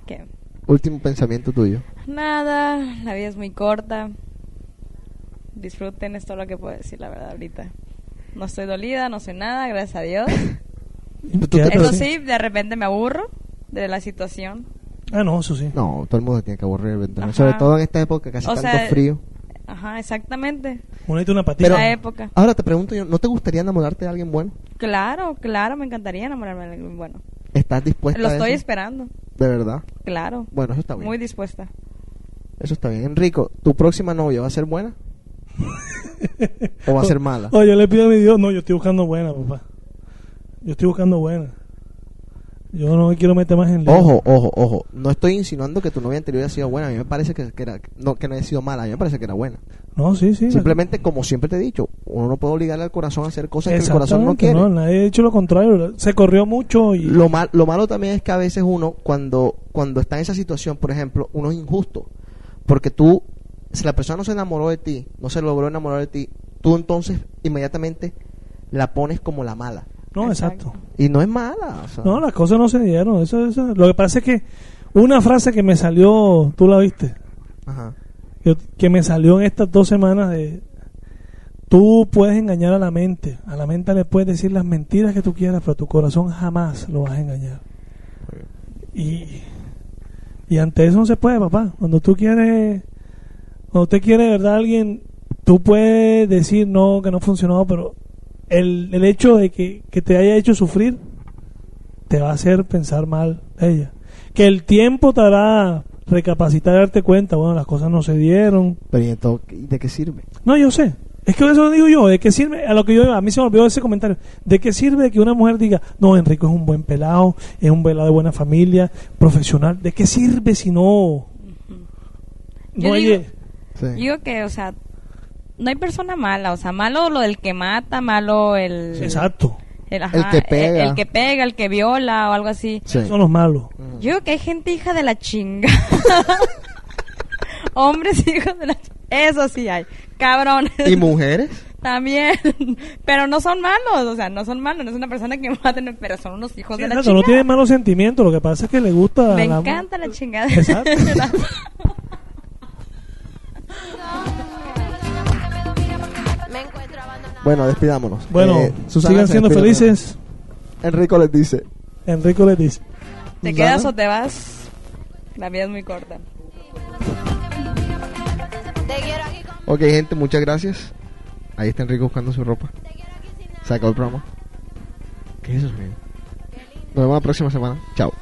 Speaker 5: ¿Qué?
Speaker 4: Último pensamiento tuyo.
Speaker 5: Nada, la vida es muy corta. Disfruten, es todo lo que puedo decir, la verdad, ahorita. No estoy dolida, no soy nada, gracias a Dios. Eso sí, de repente me aburro de la situación.
Speaker 6: Ah, no, eso sí.
Speaker 4: No, todo el mundo se tiene que aburrir eventualmente. Sobre todo en esta época que hace
Speaker 5: O
Speaker 4: tanto
Speaker 5: sea,
Speaker 4: frío.
Speaker 5: Ajá, exactamente.
Speaker 6: Ponete una patita.
Speaker 5: Esa época.
Speaker 4: Ahora te pregunto yo, ¿no te gustaría enamorarte de alguien bueno?
Speaker 5: Claro, claro, me encantaría enamorarme de alguien bueno.
Speaker 4: ¿Estás dispuesta
Speaker 5: Lo
Speaker 4: a
Speaker 5: estoy
Speaker 4: eso?
Speaker 5: esperando,
Speaker 4: De verdad.
Speaker 5: claro.
Speaker 4: Bueno, eso está bien.
Speaker 5: Muy dispuesta.
Speaker 4: Eso está bien. Enrico, ¿tu próxima novia va a ser buena? ¿O va a ser mala?
Speaker 6: Oye, yo le pido a mi Dios, no, yo estoy buscando buena, papá. Yo estoy buscando buena. Yo no me quiero meter más en lío.
Speaker 4: Ojo, ojo, ojo. No estoy insinuando que tu novia anterior haya sido buena. A mí me parece que, que era, no, que no haya sido mala. A mí me parece que era buena.
Speaker 6: No, sí, sí.
Speaker 4: Simplemente, como siempre te he dicho, uno no puede obligarle al corazón a hacer cosas que el corazón no quiere.
Speaker 6: No, nadie ha dicho lo contrario. Se corrió mucho y...
Speaker 4: Lo, mal, lo malo también es que a veces uno, cuando, cuando está en esa situación, por ejemplo, uno es injusto. Porque tú, si la persona no se enamoró de ti, no se logró enamorar de ti, tú entonces inmediatamente la pones como la mala.
Speaker 6: No, exacto.
Speaker 4: Y no es mala. o sea.
Speaker 6: No, las cosas no se dieron. Eso, eso. Lo que pasa es que una frase que me salió, tú la viste,
Speaker 4: Ajá.
Speaker 6: que, que me salió en estas dos semanas de... Tú puedes engañar a la mente. A la mente le puedes decir las mentiras que tú quieras, pero a tu corazón jamás lo vas a engañar. Y, y ante eso no se puede, papá. Cuando tú quieres, cuando usted quiere de verdad a alguien, tú puedes decir no, que no funcionó, pero el, el hecho de que, que te haya hecho sufrir te va a hacer pensar mal de ella. Que el tiempo te hará recapacitar y darte cuenta, bueno, las cosas no se dieron.
Speaker 4: Pero ¿y entonces, ¿de qué sirve?
Speaker 6: No, yo sé. Es que eso lo digo yo. ¿De qué sirve? A lo que yo, a mí se me olvidó ese comentario. ¿De qué sirve que una mujer diga, no, Enrico es un buen pelado, es un pelado de buena familia, profesional? ¿De qué sirve si no?
Speaker 5: Yo
Speaker 6: No hay.
Speaker 5: digo-
Speaker 4: Sí.
Speaker 5: Digo que, o sea, no hay persona mala. O sea, malo lo del que mata, malo el...
Speaker 6: Exacto.
Speaker 5: El,
Speaker 4: El que pega.
Speaker 5: El, el que pega, el que viola o algo así.
Speaker 4: Sí.
Speaker 6: Son los malos.
Speaker 5: Yo digo que hay gente hija de la chinga. Hombres hijos de la chinga. Eso sí hay. Cabrones.
Speaker 4: ¿Y mujeres?
Speaker 5: También. Pero no son malos. O sea, no son malos. No es una persona que maten, pero son unos hijos
Speaker 6: Sí,
Speaker 5: de la
Speaker 6: exacto,
Speaker 5: chinga.
Speaker 6: no tienen malos sentimientos. Lo que pasa es que le gusta.
Speaker 5: Me
Speaker 6: la-
Speaker 5: encanta la chingada.
Speaker 6: Exacto.
Speaker 4: Bueno, despidámonos.
Speaker 6: Bueno,
Speaker 4: eh,
Speaker 6: sigan siendo felices.
Speaker 4: Enrico les dice.
Speaker 6: Enrico les dice.
Speaker 5: ¿Te quedas o te vas? La vida es muy corta.
Speaker 4: Ok, gente, muchas gracias. Ahí está Enrico buscando su ropa. Se el programa. ¿Qué es eso, amigo? Nos vemos la próxima semana. Chao.